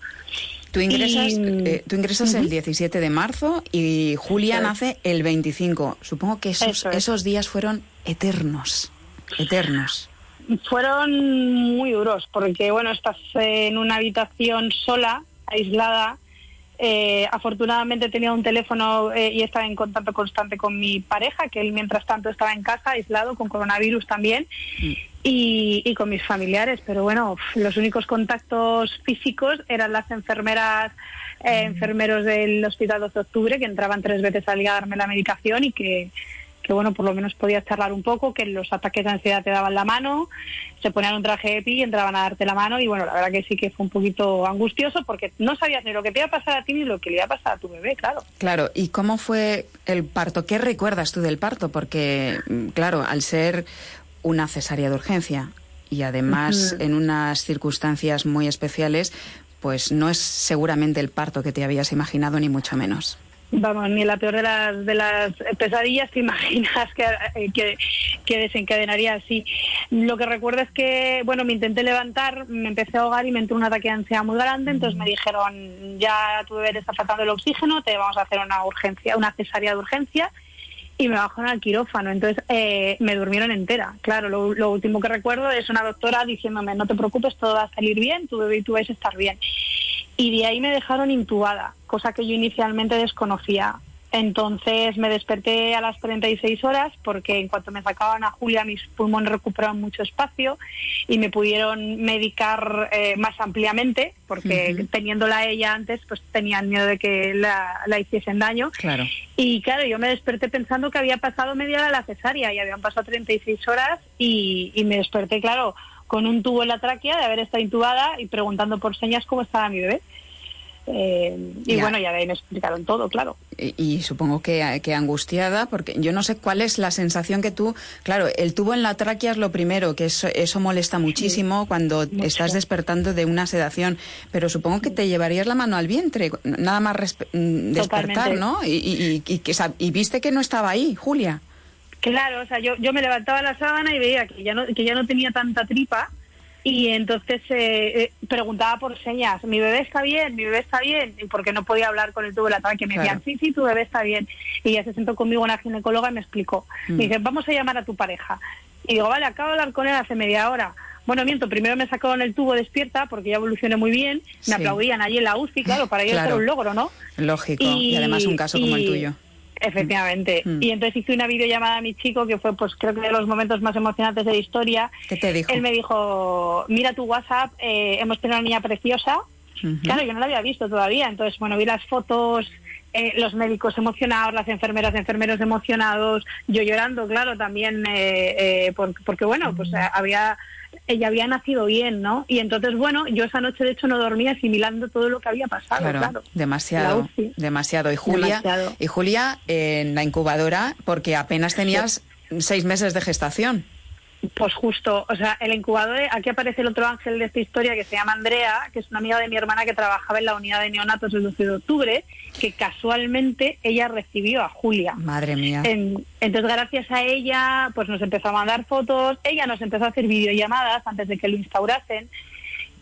Tú ingresas, eh, tú ingresas el 17 de marzo y Julia nace el 25. Supongo que esos, esos días fueron eternos, eternos. Fueron muy duros porque, bueno, estás en una habitación sola, aislada, eh, afortunadamente tenía un teléfono eh, y estaba en contacto constante con mi pareja, que él mientras tanto estaba en casa, aislado, con coronavirus también, mm. y, con mis familiares. Pero bueno, los únicos contactos físicos eran las enfermeras, eh, mm. enfermeros del Hospital 12 de Octubre, que entraban tres veces al día a darme la medicación y que que bueno, por lo menos podías charlar un poco, que los ataques de ansiedad te daban la mano, se ponían un traje de pi y entraban a darte la mano y bueno, la verdad que sí que fue un poquito angustioso porque no sabías ni lo que te iba a pasar a ti ni lo que le iba a pasar a tu bebé, claro. Claro, ¿y cómo fue el parto? ¿Qué recuerdas tú del parto? Porque, mm, claro, al ser una cesárea de urgencia y además en unas circunstancias muy especiales, pues no es seguramente el parto que te habías imaginado ni mucho menos. Vamos, ni la peor de las, de las pesadillas te (laughs) imaginas eh, que, que, desencadenaría así. Lo que recuerdo es que, bueno, me intenté levantar, me empecé a ahogar y me entró un ataque de ansiedad muy grande, entonces me dijeron, ya tu bebé te está faltando el oxígeno, te vamos a hacer una urgencia, una cesárea de urgencia y me bajaron al quirófano. Entonces eh, me durmieron entera. Claro, lo, lo, último que recuerdo es una doctora diciéndome, no te preocupes, todo va a salir bien, tu bebé y tú vais a estar bien y de ahí me dejaron intubada, cosa que yo inicialmente desconocía. Entonces me desperté a las 36 horas porque en cuanto me sacaban a Julia mis pulmones recuperaron mucho espacio y me pudieron medicar eh, más ampliamente porque teniéndola ella antes pues tenían miedo de que la, hiciesen daño. Claro. Y claro, yo me desperté pensando que había pasado media hora la cesárea y habían pasado 36 horas y, y me desperté, claro, con un tubo en la tráquea de haber estado intubada y preguntando por señas cómo estaba mi bebé. Eh, y bueno, ya de ahí me explicaron todo, claro. Y, supongo que, que, angustiada, porque yo no sé cuál es la sensación que tú. Claro, el tubo en la tráquea es lo primero, que eso, eso molesta muchísimo cuando estás despertando de una sedación, pero supongo que te llevarías la mano al vientre, nada más mm, despertar, ¿no? Y, y, y, viste que no estaba ahí, Julia. Claro, o sea, yo, yo me levantaba la sábana y veía que ya no, que ya no tenía tanta tripa y entonces eh, eh, preguntaba por señas, mi bebé está bien, mi bebé está bien, y porque no podía hablar con el tubo de la que me decían, sí, sí, tu bebé está bien. Y ya se sentó conmigo una ginecóloga y me explicó. Me mm. dice, vamos a llamar a tu pareja. Y digo, vale, acabo de hablar con él hace media hora. Bueno, miento, primero me sacaron el tubo despierta porque ya evolucioné muy bien, me aplaudían allí en la UCI, claro, para ellos era un logro, ¿no? Lógico, y, además un caso como el tuyo. Efectivamente. Mm. Y entonces hice una videollamada a mi chico que fue, pues creo que de los momentos más emocionantes de la historia. ¿Qué te dijo? Él me dijo, mira tu WhatsApp, eh, hemos tenido una niña preciosa. Claro, yo no la había visto todavía. Entonces, bueno, vi las fotos, eh, los médicos emocionados, las enfermeras, enfermeros emocionados, yo llorando, claro, también, eh, porque, bueno, pues había ella había nacido bien, ¿no? Y entonces, bueno, yo esa noche de hecho no dormía asimilando todo lo que había pasado, claro. Demasiado, demasiado. Y Julia, y Julia en la incubadora, porque apenas tenías seis meses de gestación. Pues justo, o sea, el incubador, aquí aparece el otro ángel de esta historia que se llama Andrea, que es una amiga de mi hermana que trabajaba en la unidad de neonatos el 12 de octubre, que casualmente ella recibió a Julia. Madre mía. entonces, gracias a ella, pues nos empezó a mandar fotos, ella nos empezó a hacer videollamadas antes de que lo instaurasen,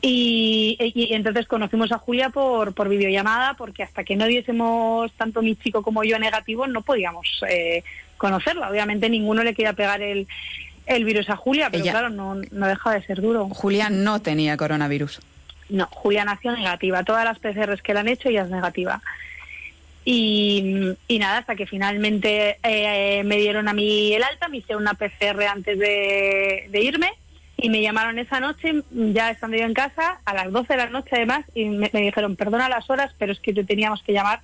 Y, entonces conocimos a Julia por, por videollamada, porque hasta que no diésemos tanto mi chico como yo negativo, no podíamos eh, conocerla. Obviamente ninguno le quería pegar el, el virus a Julia, pero claro, no, no deja de ser duro. Julia no tenía coronavirus. No, Julia nació negativa. Todas las PCRs que le han hecho, ella es negativa. Y, nada, hasta que finalmente eh, me dieron a mí el alta, me hicieron una PCR antes de, irme y me llamaron esa noche, ya estando yo en casa, a las 12 de la noche además, y me, dijeron, perdona las horas, pero es que te teníamos que llamar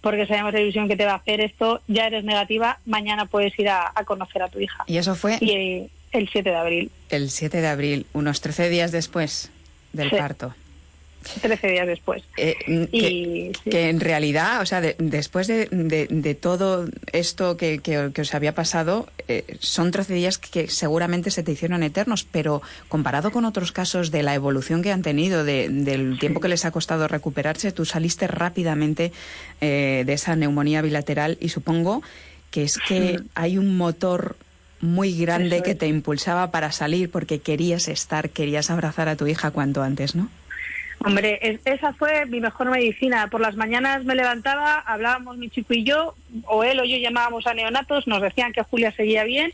porque sabemos la ilusión que te va a hacer esto, ya eres negativa, mañana puedes ir a, conocer a tu hija. ¿Y eso fue? Y, el 7 de abril. El 7 de abril, unos 13 días después del parto. 13 días después. Eh, y, que, en realidad, o sea, después de, todo esto que, os había pasado, eh, son 13 días que seguramente se te hicieron eternos, pero comparado con otros casos de la evolución que han tenido, del tiempo que les ha costado recuperarse, tú saliste rápidamente eh, de esa neumonía bilateral y supongo que es que hay un motor muy grande que te impulsaba para salir porque querías estar, querías abrazar a tu hija cuanto antes, ¿no? Hombre, esa fue mi mejor medicina. Por las mañanas me levantaba, hablábamos mi chico y yo, o él o yo llamábamos a neonatos, nos decían que Julia seguía bien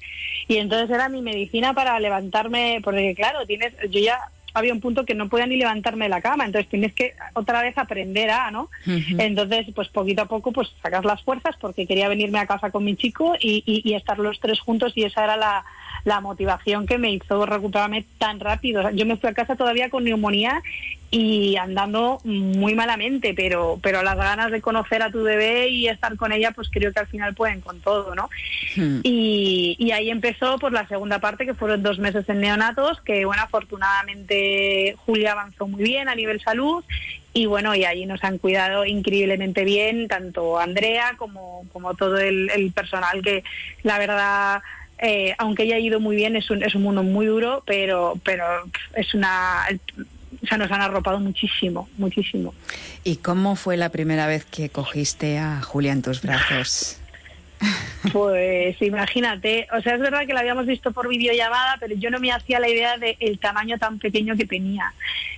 y entonces era mi medicina para levantarme, porque claro, tienes, yo ya había un punto que no podía ni levantarme de la cama, entonces tienes que otra vez aprender a, ¿no? Entonces, pues poquito a poco, pues sacas las fuerzas porque quería venirme a casa con mi chico y, y estar los tres juntos y esa era la, la motivación que me hizo recuperarme tan rápido. Yo me fui a casa todavía con neumonía y andando muy malamente, pero, pero las ganas de conocer a tu bebé y estar con ella, pues creo que al final pueden con todo, ¿no? Hmm. Y, y, ahí empezó pues la segunda parte, que fueron dos meses en neonatos, que bueno, afortunadamente Julia avanzó muy bien a nivel salud y bueno, y allí nos han cuidado increíblemente bien, tanto Andrea como, como todo el, el personal que la verdad eh, aunque haya ido muy bien, es un, es un mundo muy duro, pero, pero es una... O sea, nos han arropado muchísimo, muchísimo. ¿Y cómo fue la primera vez que cogiste a Julia en tus brazos? Pues imagínate, o sea, es verdad que la habíamos visto por videollamada, pero yo no me hacía la idea del tamaño tan pequeño que tenía.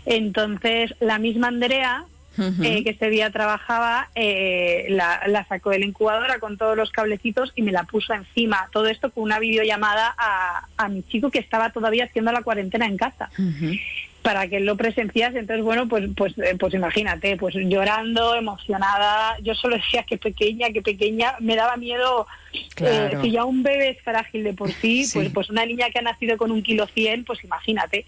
Entonces, la misma Andrea, eh, que ese día trabajaba, eh, la, sacó de la incubadora con todos los cablecitos y me la puso encima. Todo esto con una videollamada a, a mi chico que estaba todavía haciendo la cuarentena en casa para que lo presenciase. Entonces, bueno, pues, pues, eh, pues imagínate, pues llorando, emocionada. Yo solo decía que pequeña, que pequeña. Me daba miedo eh, si ya un bebé es frágil de por sí, pues, pues una niña que ha nacido con un kilo cien, pues imagínate.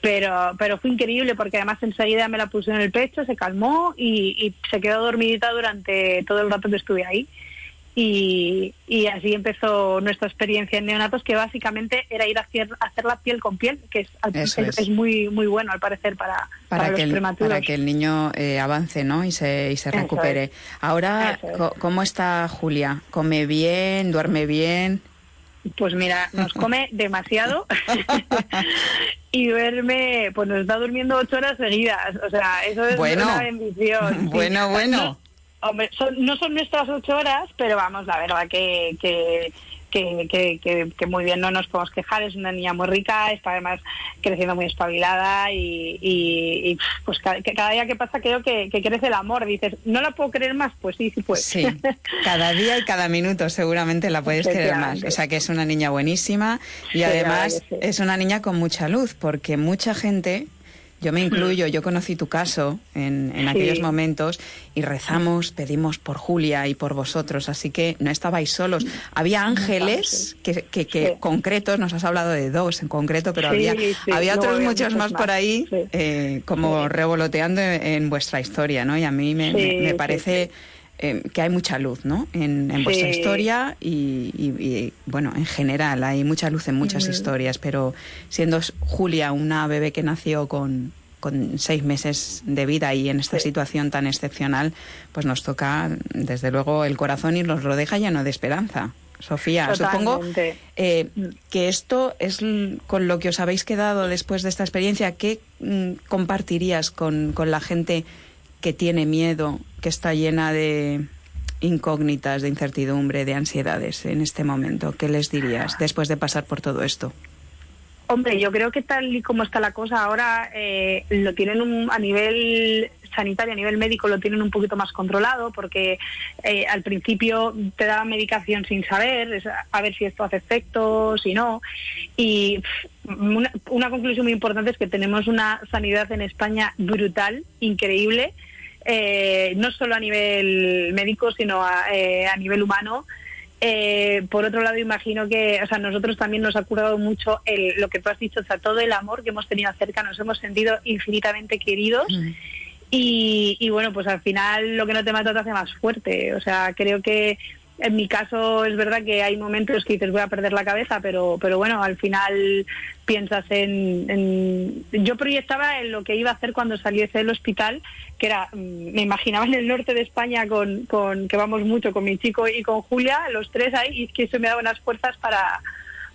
Pero, pero fue increíble porque además enseguida me la puse en el pecho, se calmó y, y se quedó dormidita durante todo el rato que estuve ahí. Y, así empezó nuestra experiencia en neonatos, que básicamente era ir a hacer, la piel con piel, que es, es, muy muy bueno al parecer para, para, los el, prematuros. Para que el niño eh, avance ¿no? y se, y se recupere. Ahora, ¿cómo está Julia? ¿Come bien? ¿Duerme bien? Pues mira, nos come (laughs) demasiado (laughs) y duerme, pues nos está durmiendo ocho horas seguidas. O sea, eso es una bendición. (laughs) Bueno, bueno. Hombre, no son nuestras ocho horas, pero vamos, la verdad que, que, que, muy bien, no nos podemos quejar. Es una niña muy rica, está además creciendo muy espabilada y, y, pues cada, día que pasa creo que, crece el amor. Dices, ¿no la puedo creer más? Pues sí, sí pues. Sí, cada día y cada minuto seguramente la puedes querer más. O sea que es una niña buenísima y además es una niña con mucha luz, porque mucha gente yo me incluyo, yo conocí tu caso en, aquellos momentos y rezamos, pedimos por Julia y por vosotros, así que no estabais solos. Había ángeles que, que, concretos, nos has hablado de dos en concreto, pero había, había otros muchos más, por ahí eh, como revoloteando en, vuestra historia, ¿no? Y a mí me parece eh, que hay mucha luz ¿no? en, vuestra historia y, bueno, en general hay mucha luz en muchas historias, pero siendo Julia una bebé que nació con, con seis meses de vida y en esta situación tan excepcional, pues nos toca, desde luego, el corazón y nos lo deja lleno de esperanza. Sofía, supongo eh, que esto es con lo que os habéis quedado después de esta experiencia. ¿Qué mm, compartirías con, con la gente que tiene miedo, que está llena de incógnitas, de incertidumbre, de ansiedades en este momento? ¿Qué les dirías después de pasar por todo esto? Hombre, yo creo que tal y como está la cosa ahora, eh, lo tienen a nivel sanitario, a nivel médico, lo tienen un poquito más controlado, porque eh, al principio te daban medicación sin saber, a ver si esto hace efecto, si no. Y una, conclusión muy importante es que tenemos una sanidad en España brutal, increíble. Eh, no solo a nivel médico, sino a, a nivel humano. Eh, por otro lado, imagino que, o sea, nosotros también nos ha curado mucho el, lo que tú has dicho, o sea, todo el amor que hemos tenido cerca, nos hemos sentido infinitamente queridos. Mm. Y, y, bueno, pues al final lo que no te mata te hace más fuerte. O sea, creo que en mi caso es verdad que hay momentos que dices voy a perder la cabeza, pero, pero bueno, al final piensas en, Yo proyectaba en lo que iba a hacer cuando saliese del hospital, que era, mm, me imaginaba en el norte de España con, con que vamos mucho con mi chico y con Julia, los tres ahí, y que eso me daba unas fuerzas para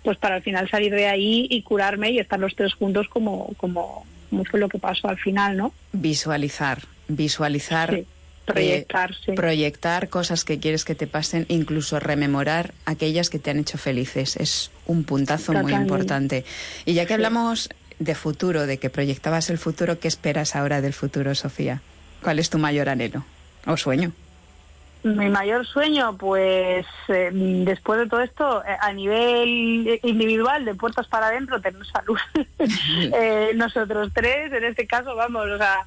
pues para al final salir de ahí y curarme y estar los tres juntos como, como, fue lo que pasó al final, ¿no? Visualizar, visualizar proyectarse. proyectar cosas que quieres que te pasen, incluso rememorar aquellas que te han hecho felices. Es un puntazo muy importante. Y ya que hablamos de futuro, de que proyectabas el futuro, ¿qué esperas ahora del futuro, Sofía? ¿Cuál es tu mayor anhelo o sueño? Mi mayor sueño, pues eh, después de todo esto, eh, a nivel individual, de puertas para adentro, tener salud. (laughs) Eh, nosotros tres, en este caso, vamos, o sea,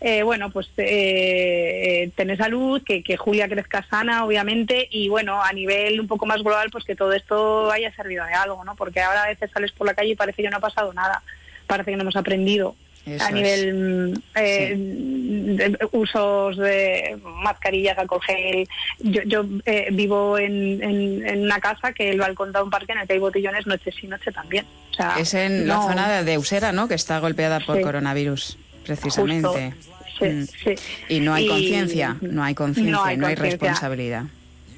eh, bueno, pues eh, tener salud, que, que, Julia crezca sana, obviamente, y bueno, a nivel un poco más global, pues que todo esto haya servido de algo, ¿no? Porque ahora a veces sales por la calle y parece que no ha pasado nada, parece que no hemos aprendido. a nivel eh, de usos de mascarillas, alcohol gel. Yo, yo eh, vivo en, en, una casa que el balcón da un parque en el que hay botellones noche sí, noche también. O sea, es en la zona de Usera, ¿no? Que está golpeada por coronavirus precisamente. Mm. Y no hay conciencia, no hay conciencia, no, hay, responsabilidad.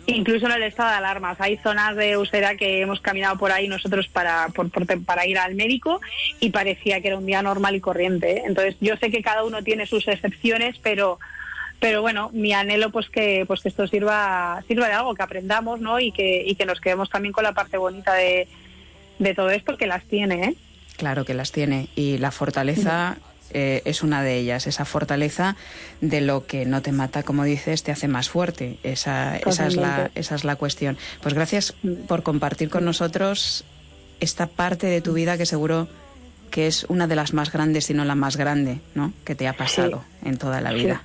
Incluso en el estado de alarmas. Hay zonas de Usera que hemos caminado por ahí nosotros para, para ir al médico y parecía que era un día normal y corriente. ¿eh? Entonces yo sé que cada uno tiene sus excepciones, pero pero bueno, mi anhelo pues que pues que esto sirva sirva de algo, que aprendamos, ¿no? Y que y que nos quedemos también con la parte bonita de, de todo esto que las tiene, ¿eh? Claro que las tiene y la fortaleza eh, es una de ellas, esa fortaleza de lo que no te mata, como dices, te hace más fuerte. Esa, esa, es, la, esa es la cuestión. Pues gracias por compartir con nosotros esta parte de tu vida que seguro que es una de las más grandes, si no la más grande, ¿no? que te ha pasado en toda la vida.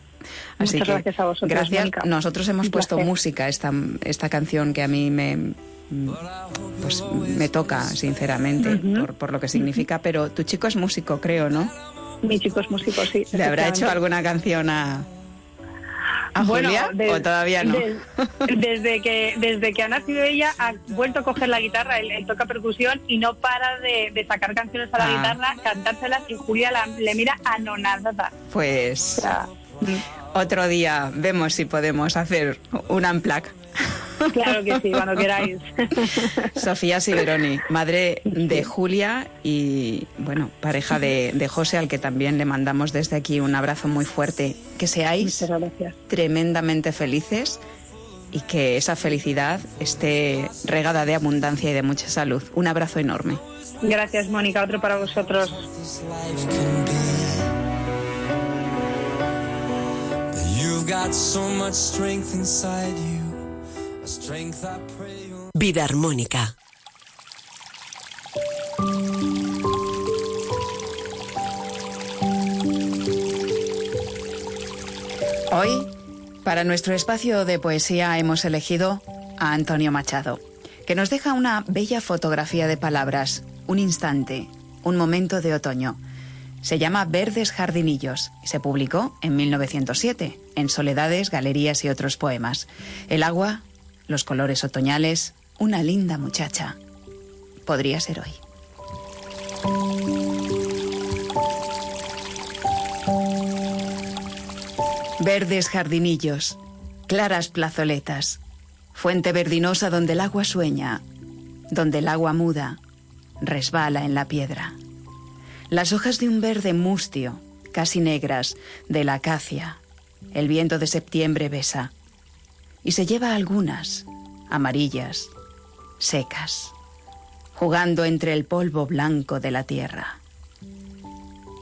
Así que gracias a vosotros. Gracias. Nosotros hemos puesto música, esta, esta canción que a mí me, pues me toca, sinceramente, por, por, lo que significa, pero tu chico es músico, creo, ¿no? Mi chico es músico, sí. ¿Le habrá hecho alguna canción a, ¿A Julia o todavía no? desde, que, desde que ha nacido ella ha vuelto a coger la guitarra, él, toca percusión y no para de, sacar canciones a la ah. guitarra, cantárselas y Julia le mira anonadada. Pues mm. otro día vemos si podemos hacer un unplug. (laughs) Claro que sí, cuando queráis. (laughs) Sofía Siberoni, madre de Julia y, bueno, pareja de, de, José, al que también le mandamos desde aquí un abrazo muy fuerte. Que seáis tremendamente felices y que esa felicidad esté regada de abundancia y de mucha salud. Un abrazo enorme. Gracias, Mónica. Otro para vosotros. Vida armónica. Hoy, para nuestro espacio de poesía, hemos elegido a Antonio Machado, que nos deja una bella fotografía de palabras, un instante, un momento de otoño. Se llama Verdes Jardinillos y se publicó en 1907 en Soledades, Galerías y otros poemas. El agua los colores otoñales, una linda muchacha. Podría ser hoy. Verdes jardinillos, claras plazoletas, fuente verdinosa donde el agua sueña, donde el agua muda, resbala en la piedra. Las hojas de un verde mustio, casi negras, de la acacia, el viento de septiembre besa y se lleva algunas, amarillas, secas. jugando entre el polvo blanco de la tierra.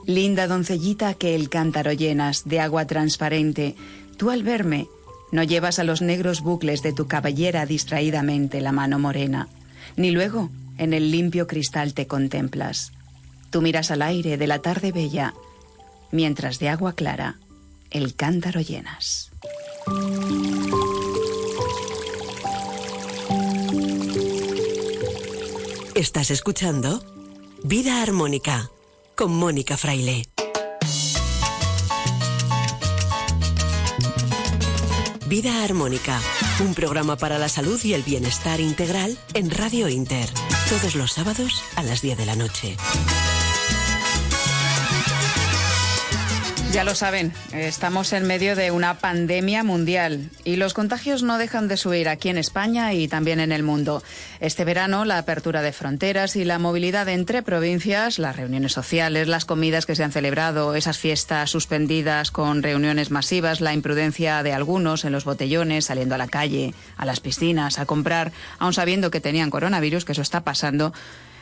Linda doncellita que el cántaro llenas de agua transparente, tú al verme no llevas a los negros bucles de tu cabellera distraídamente la mano morena, ni luego en el limpio cristal te contemplas. Tú miras al aire de la tarde bella, mientras de agua clara el cántaro llenas. Estás escuchando Vida Armónica con Mónica Fraile. Vida Armónica, un programa para la salud y el bienestar integral en Radio Inter, todos los sábados a las 10 de la noche. Ya lo saben, estamos en medio de una pandemia mundial y los contagios no dejan de subir aquí en España y también en el mundo. Este verano, la apertura de fronteras y la movilidad entre provincias, las reuniones sociales, las comidas que se han celebrado, esas fiestas suspendidas con reuniones masivas, la imprudencia de algunos en los botellones, saliendo a la calle, a las piscinas, a comprar, aun sabiendo que tenían coronavirus, que eso está pasando,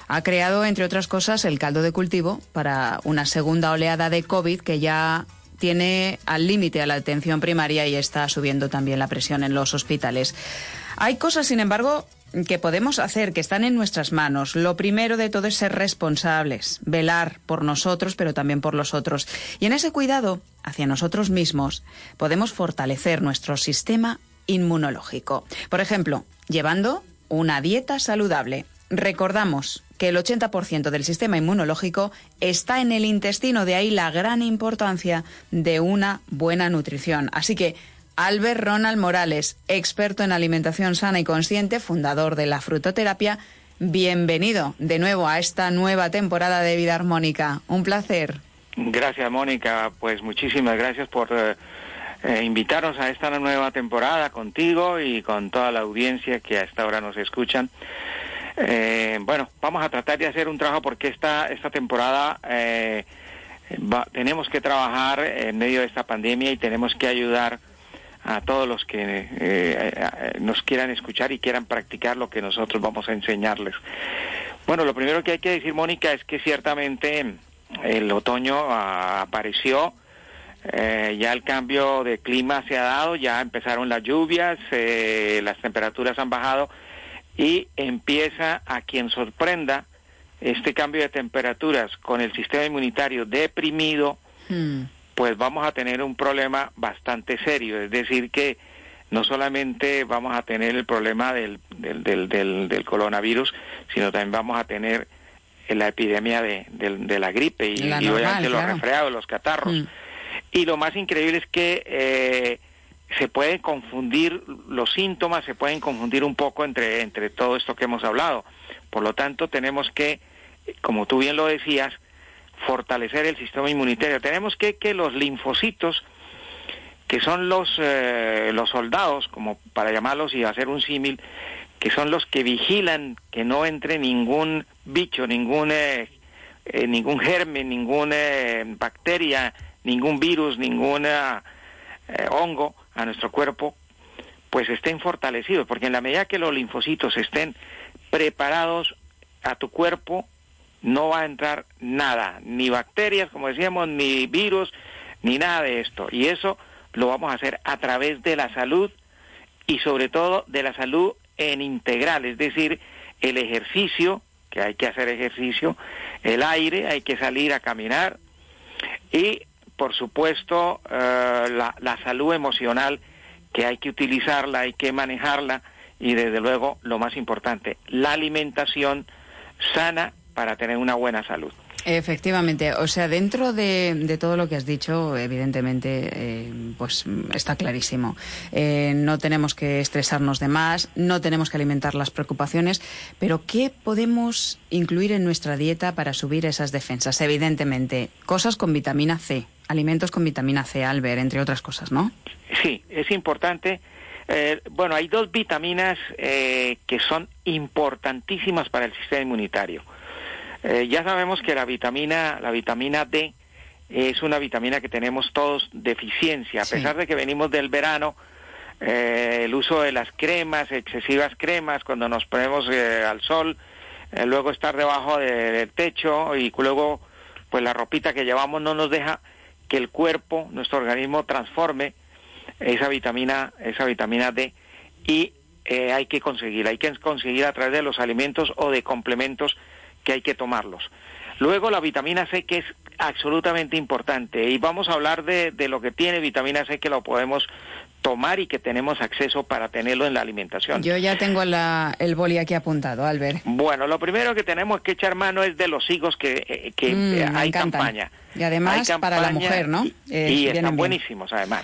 ha creado, entre otras cosas, el caldo de cultivo para una segunda oleada de COVID que ya tiene al límite a la atención primaria y está subiendo también la presión en los hospitales. Hay cosas, sin embargo, que podemos hacer, que están en nuestras manos. Lo primero de todo es ser responsables, velar por nosotros, pero también por los otros. Y en ese cuidado hacia nosotros mismos podemos fortalecer nuestro sistema inmunológico. Por ejemplo, llevando una dieta saludable. Recordamos que el 80% del sistema inmunológico está en el intestino, de ahí la gran importancia de una buena nutrición. Así que Albert Ronald Morales, experto en alimentación sana y consciente, fundador de la frutoterapia, bienvenido de nuevo a esta nueva temporada de Vida Armónica. Un placer. Gracias, Mónica. Pues muchísimas gracias por eh, eh, invitarnos a esta nueva temporada contigo y con toda la audiencia que a esta hora nos escuchan. Eh, bueno, vamos a tratar de hacer un trabajo porque esta, esta temporada eh, tenemos que trabajar en medio de esta pandemia y tenemos que ayudar a todos los que eh, nos quieran escuchar y quieran practicar lo que nosotros vamos a enseñarles. Bueno, lo primero que hay que decir, Mónica, es que ciertamente el otoño apareció, ya el cambio de clima se ha dado, ya empezaron las lluvias, las temperaturas han bajado y empieza a quien sorprenda este cambio de temperaturas con el sistema inmunitario deprimido, hmm. pues vamos a tener un problema bastante serio. Es decir, que no solamente vamos a tener el problema del, del, del, del, coronavirus, sino también vamos a tener la epidemia de, de la gripe y, obviamente los resfriados, los catarros. Hmm. Y lo más increíble es que eh, se pueden confundir los síntomas, se pueden confundir un poco entre, entre todo esto que hemos hablado. Por lo tanto, tenemos que, como tú bien lo decías, fortalecer el sistema inmunitario. Tenemos que que los linfocitos, que son los, eh, los soldados, como para llamarlos y hacer un símil, que son los que vigilan que no entre ningún bicho, ningún, eh, eh, ningún germen, ninguna bacteria, ningún virus, ningún hongo, a nuestro cuerpo, pues estén fortalecidos, porque en la medida que los linfocitos estén preparados a tu cuerpo, no va a entrar nada, ni bacterias, como decíamos, ni virus, ni nada de esto. Y eso lo vamos a hacer a través de la salud y sobre todo de la salud en integral, es decir, el ejercicio, que hay que hacer ejercicio, el aire, hay que salir a caminar y por supuesto, eh, la, salud emocional, que hay que utilizarla, hay que manejarla, y desde luego, lo más importante, la alimentación sana para tener una buena salud. Efectivamente, o sea, dentro de, todo lo que has dicho, evidentemente, eh, pues está clarísimo. Eh, no tenemos que estresarnos de más, no tenemos que alimentar las preocupaciones, pero ¿qué podemos incluir en nuestra dieta para subir esas defensas? Evidentemente, cosas con vitamina C, alimentos con vitamina C, Albert, entre otras cosas, ¿no? Sí, es importante. Eh, bueno, hay dos vitaminas que son importantísimas para el sistema inmunitario. Eh, ya sabemos que la vitamina, la vitamina D es una vitamina que tenemos todos deficiencia, a pesar de que venimos del verano, eh, el uso de las cremas, excesivas cremas, cuando nos ponemos eh, al sol, eh, luego estar debajo del techo y luego pues la ropita que llevamos no nos deja que el cuerpo, nuestro organismo transforme esa vitamina, esa vitamina D y eh, hay que conseguir, hay que conseguir a través de los alimentos o de complementos que hay que tomarlos. Luego la vitamina C que es absolutamente importante y vamos a hablar de, de lo que tiene vitamina C que lo podemos tomar y que tenemos acceso para tenerlo en la alimentación. Yo ya tengo la, el boli aquí apuntado, Albert. Bueno, lo primero que tenemos que echar mano es de los higos que, eh, que Mm, hay campaña. Y además para la mujer, ¿no? Y, Eh, y están bien. buenísimos además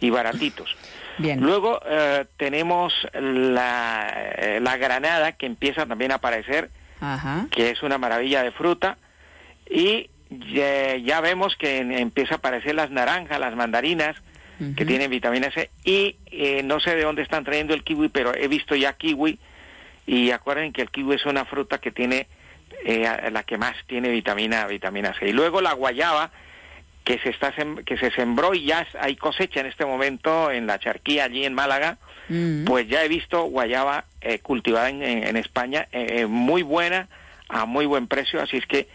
y baratitos. (laughs) Bien. Luego eh, tenemos la, eh, la granada que empieza también a aparecer, Ajá. que es una maravilla de fruta. Y ya, ya vemos que empieza a aparecer las naranjas, las mandarinas, que tienen vitamina C. Y eh, no sé de dónde están trayendo el kiwi, pero he visto ya kiwi. Y acuerden que el kiwi es una fruta que tiene eh, la que más tiene vitamina vitamina C. Y luego la guayaba que se está sem- que se sembró y ya hay cosecha en este momento en la charquía allí en Málaga. Mm. Pues ya he visto guayaba eh, cultivada en, en- en España eh, eh, muy buena a muy buen precio, así es que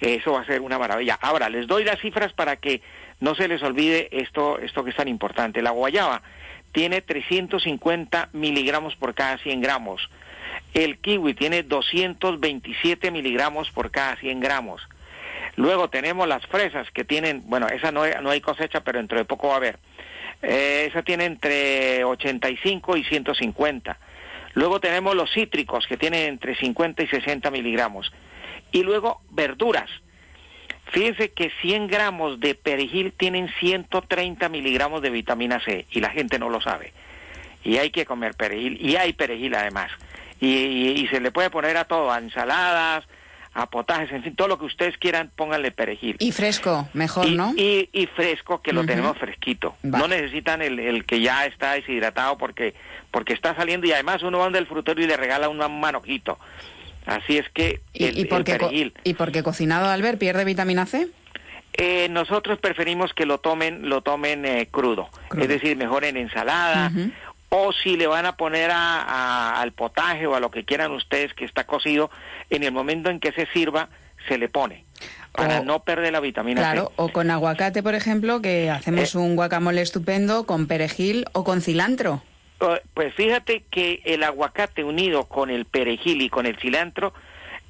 eh, eso va a ser una maravilla. Ahora les doy las cifras para que no se les olvide esto esto que es tan importante. La guayaba tiene 350 miligramos por cada 100 gramos. El kiwi tiene 227 miligramos por cada 100 gramos. Luego tenemos las fresas que tienen, bueno, esa no hay, cosecha, pero dentro de poco va a haber. Eh, esa tiene entre 85 y 150. Luego tenemos los cítricos que tienen entre 50 y 60 miligramos. Y luego verduras. Fíjense que 100 gramos de perejil tienen 130 miligramos de vitamina C y la gente no lo sabe. Y hay que comer perejil, y hay perejil además. Y, y- y se le puede poner a todo, a ensaladas, a potajes, en fin, todo lo que ustedes quieran, pónganle perejil. Y fresco, mejor, Y, ¿no? y, y fresco, que lo tenemos fresquito. No necesitan el, el que ya está deshidratado porque, porque está saliendo y además uno va donde el frutero y le regala un manojito. Así es que ¿Y, el, y el porque perejil. ¿Y porque cocinado, Albert, pierde vitamina C? Eh, nosotros preferimos que lo tomen, lo tomen eh, crudo. Crudo. es decir, mejor en ensalada. O si le van a poner a- a- al potaje o a lo que quieran ustedes que está cocido, en el momento en que se sirva, se le pone. Para O- no perder la vitamina Claro, C. o con aguacate, por ejemplo, que hacemos Eh. un guacamole estupendo con perejil o con cilantro. Eh, Pues fíjate que el aguacate unido con el perejil y con el cilantro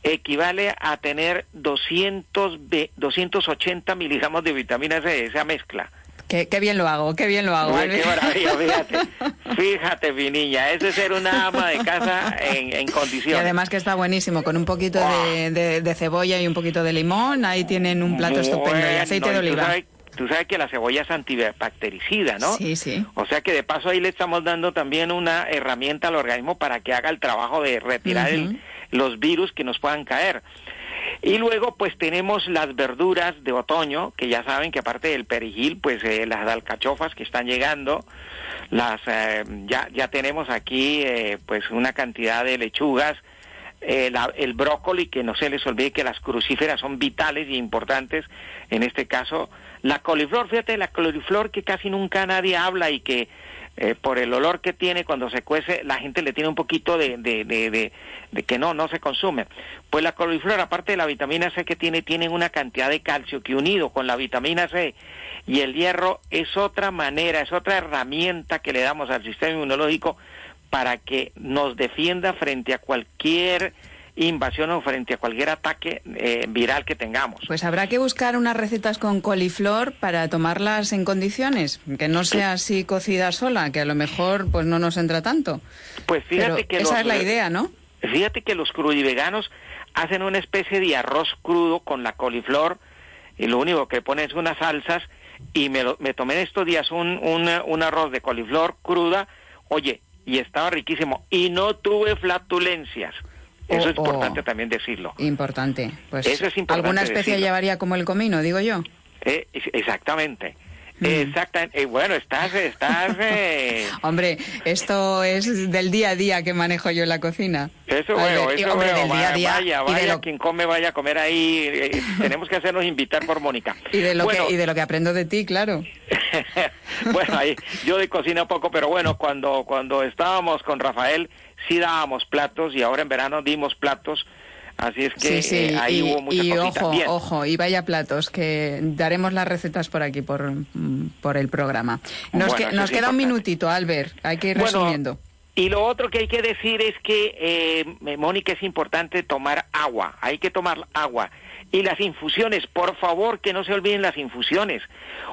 equivale a tener 200, ve- 280 miligramos de vitamina C, esa mezcla. Qué, qué bien lo hago, qué bien lo hago. Uy, qué maravilla, fíjate. Fíjate, mi niña, eso es ser una ama de casa en, en Y condiciones. además que está buenísimo, con un poquito de, de- de cebolla y un poquito de limón, ahí tienen un plato estupendo y Bueno, aceite y de Tú oliva. sabes, tú sabes que la cebolla es antibactericida, ¿no? Sí, sí. O sea que de paso ahí le estamos dando también una herramienta al organismo para que haga el trabajo de retirar el- los virus que nos puedan caer. Y luego pues tenemos las verduras de otoño, que ya saben que aparte del perejil, pues eh, las alcachofas que están llegando, las eh, ya ya tenemos aquí eh, pues una cantidad de lechugas, eh, la- el brócoli, que no se les olvide que las crucíferas son vitales y importantes, en este caso la coliflor, fíjate, la coliflor que casi nunca nadie habla y que eh, por el olor que tiene cuando se cuece, la gente le tiene un poquito de, de, que no, no se consume. Pues la coliflor, aparte de la vitamina C que tiene, tiene una cantidad de calcio que unido con la vitamina C y el hierro es otra manera, es otra herramienta que le damos al sistema inmunológico para que nos defienda frente a cualquier invasión o frente a cualquier ataque eh, viral que tengamos. Pues habrá que buscar unas recetas con coliflor para tomarlas en condiciones, que no sea así cocida sola, que a lo mejor pues no nos entra tanto. Pues fíjate Pero que esa los- es la idea, ¿no? Fíjate que los crudiveganos hacen una especie de arroz crudo con la coliflor y lo único que ponen es unas salsas y me, lo- me tomé estos días un, un, un arroz de coliflor cruda, oye, y estaba riquísimo y no tuve flatulencias. Eso es importante también decirlo. Importante. Pues Eso es importante alguna especie llevaría como el comino, digo yo. Eh, exactamente. Mm. Exactamente. Eh, bueno, estás, estás, eh, (laughs) Hombre, esto es del día a día que manejo yo en la cocina. Eso veo, y, eso hombre, veo. del día a Va- día Vaya, y vaya, lo- quien come vaya a comer ahí. eh, tenemos que hacernos invitar por Mónica. Y de, lo Bueno, que, y de lo que aprendo de ti, claro. (laughs) bueno, ahí, yo de cocina poco, pero bueno, cuando, cuando estábamos con Rafael, sí dábamos platos y ahora en verano dimos platos Así es que eh, ahí hubo mucha y ojo, ojo, y vaya platos, que daremos las recetas por aquí, por, por el programa. Nos, nos queda un minutito, Albert, hay que ir resumiendo. Y lo otro que hay que decir es que, eh, Mónica, es importante tomar agua, hay que tomar agua. Y las infusiones, por favor, que no se olviden las infusiones.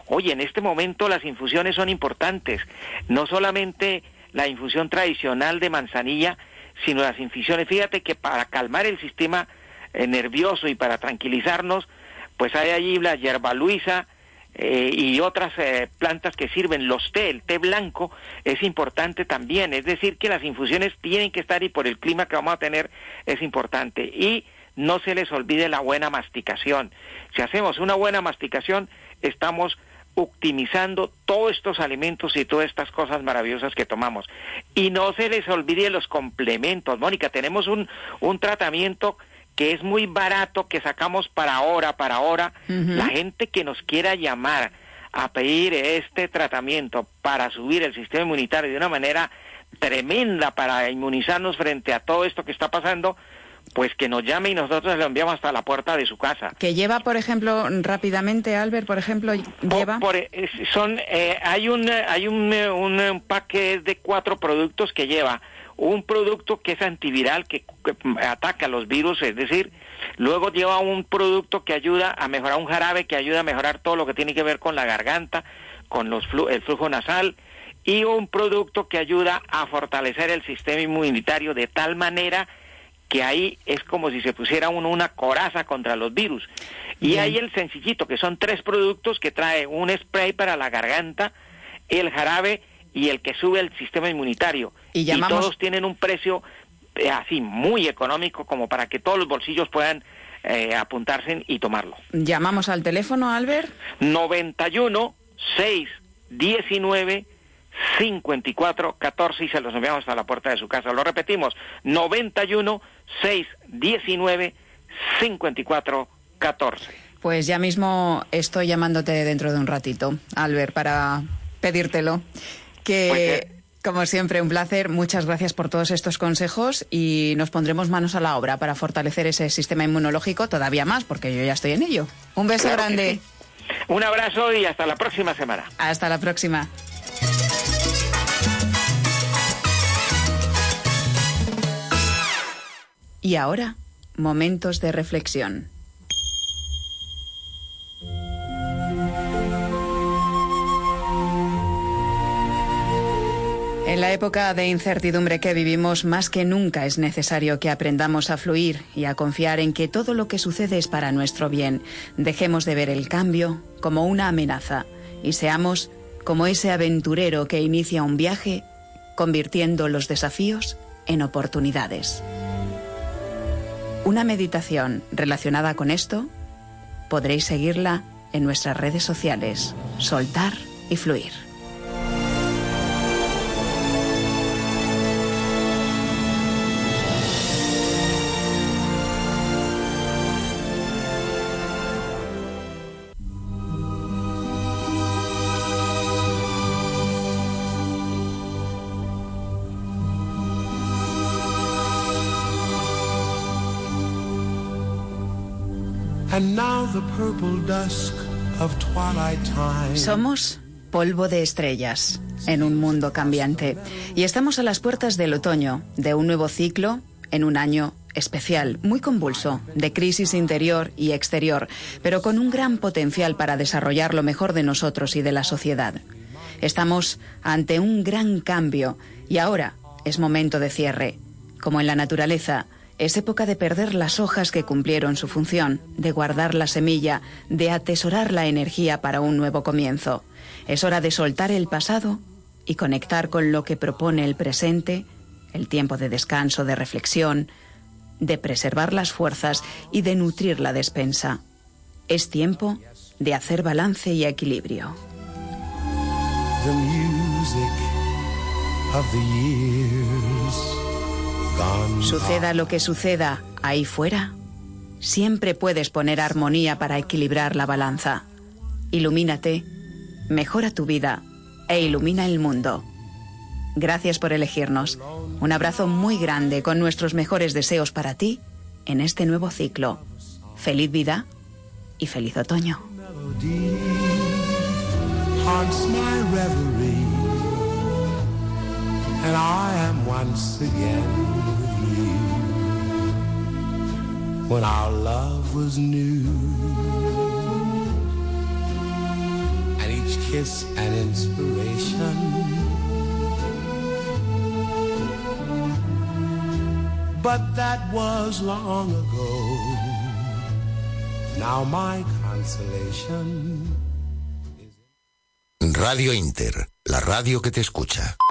Oye, en este momento las infusiones son importantes, no solamente la infusión tradicional de manzanilla, sino las infusiones. Fíjate que para calmar el sistema eh, nervioso y para tranquilizarnos, pues hay allí la hierba luisa, eh, y otras eh, plantas que sirven, los té, el té blanco es importante también, es decir, que las infusiones tienen que estar y por el clima que vamos a tener es importante. Y no se les olvide la buena masticación. Si hacemos una buena masticación, estamos optimizando todos estos alimentos y todas estas cosas maravillosas que tomamos. Y no se les olvide los complementos. Mónica, tenemos un, un tratamiento que es muy barato, que sacamos para ahora, para ahora, la gente que nos quiera llamar a pedir este tratamiento para subir el sistema inmunitario de una manera tremenda para inmunizarnos frente a todo esto que está pasando, pues que nos llame y nosotros le enviamos hasta la puerta de su casa. Que lleva, por ejemplo, rápidamente, Albert, por ejemplo, lleva. son, eh, hay un, hay un, un, un paquete de cuatro productos que lleva un producto que es antiviral, que, ataca los virus, es decir, luego lleva un producto que ayuda a mejorar, un jarabe que ayuda a mejorar todo lo que tiene que ver con la garganta, con los el flujo nasal, y un producto que ayuda a fortalecer el sistema inmunitario de tal manera que ahí es como si se pusiera uno una coraza contra los virus. Y hay el sencillito, que son tres productos que trae un spray para la garganta, el jarabe y el que sube el sistema inmunitario. Y, todos tienen un precio eh, así muy económico como para que todos los bolsillos puedan eh, apuntarse y tomarlo. Llamamos al teléfono, Albert. 91 6 19 54 14 y se los enviamos hasta la puerta de su casa. Lo repetimos, 91 6 19 54 14. Pues ya mismo estoy llamándote dentro de un ratito, Albert, para pedírtelo que... Pues, como siempre, un placer. Muchas gracias por todos estos consejos y nos pondremos manos a la obra para fortalecer ese sistema inmunológico todavía más, porque yo ya estoy en ello. Un beso grande. Un abrazo y hasta la próxima semana. Hasta la próxima. Y ahora, momentos de reflexión. En la época de incertidumbre que vivimos, más que nunca es necesario que aprendamos a fluir y a confiar en que todo lo que sucede es para nuestro bien. Dejemos de ver el cambio como una amenaza y seamos como ese aventurero que inicia un viaje convirtiendo los desafíos en oportunidades. Una meditación relacionada con esto podréis seguirla en nuestras redes sociales, soltar y fluir. Somos polvo de estrellas en un mundo cambiante y estamos a las puertas del otoño, de un nuevo ciclo en un año especial, muy convulso, de crisis interior y exterior, pero con un gran potencial para desarrollar lo mejor de nosotros y de la sociedad. Estamos ante un gran cambio y ahora es momento de cierre. Como en la naturaleza, es época de perder las hojas que cumplieron su función, de guardar la semilla, de atesorar la energía para un nuevo comienzo. Es hora de soltar el pasado y conectar con lo que propone el presente, el tiempo de descanso, de reflexión, de preservar las fuerzas y de nutrir la despensa. Es tiempo de hacer balance y equilibrio. Suceda lo que suceda ahí fuera, siempre puedes poner armonía para equilibrar la balanza. Ilumínate, mejora tu vida e ilumina el mundo. Gracias por elegirnos. Un abrazo muy grande con nuestros mejores deseos para ti en este nuevo ciclo. Feliz vida y feliz otoño. When our love was new, and each kiss an inspiration. But that was long ago. Now my consolation. Radio Inter, la radio que te escucha.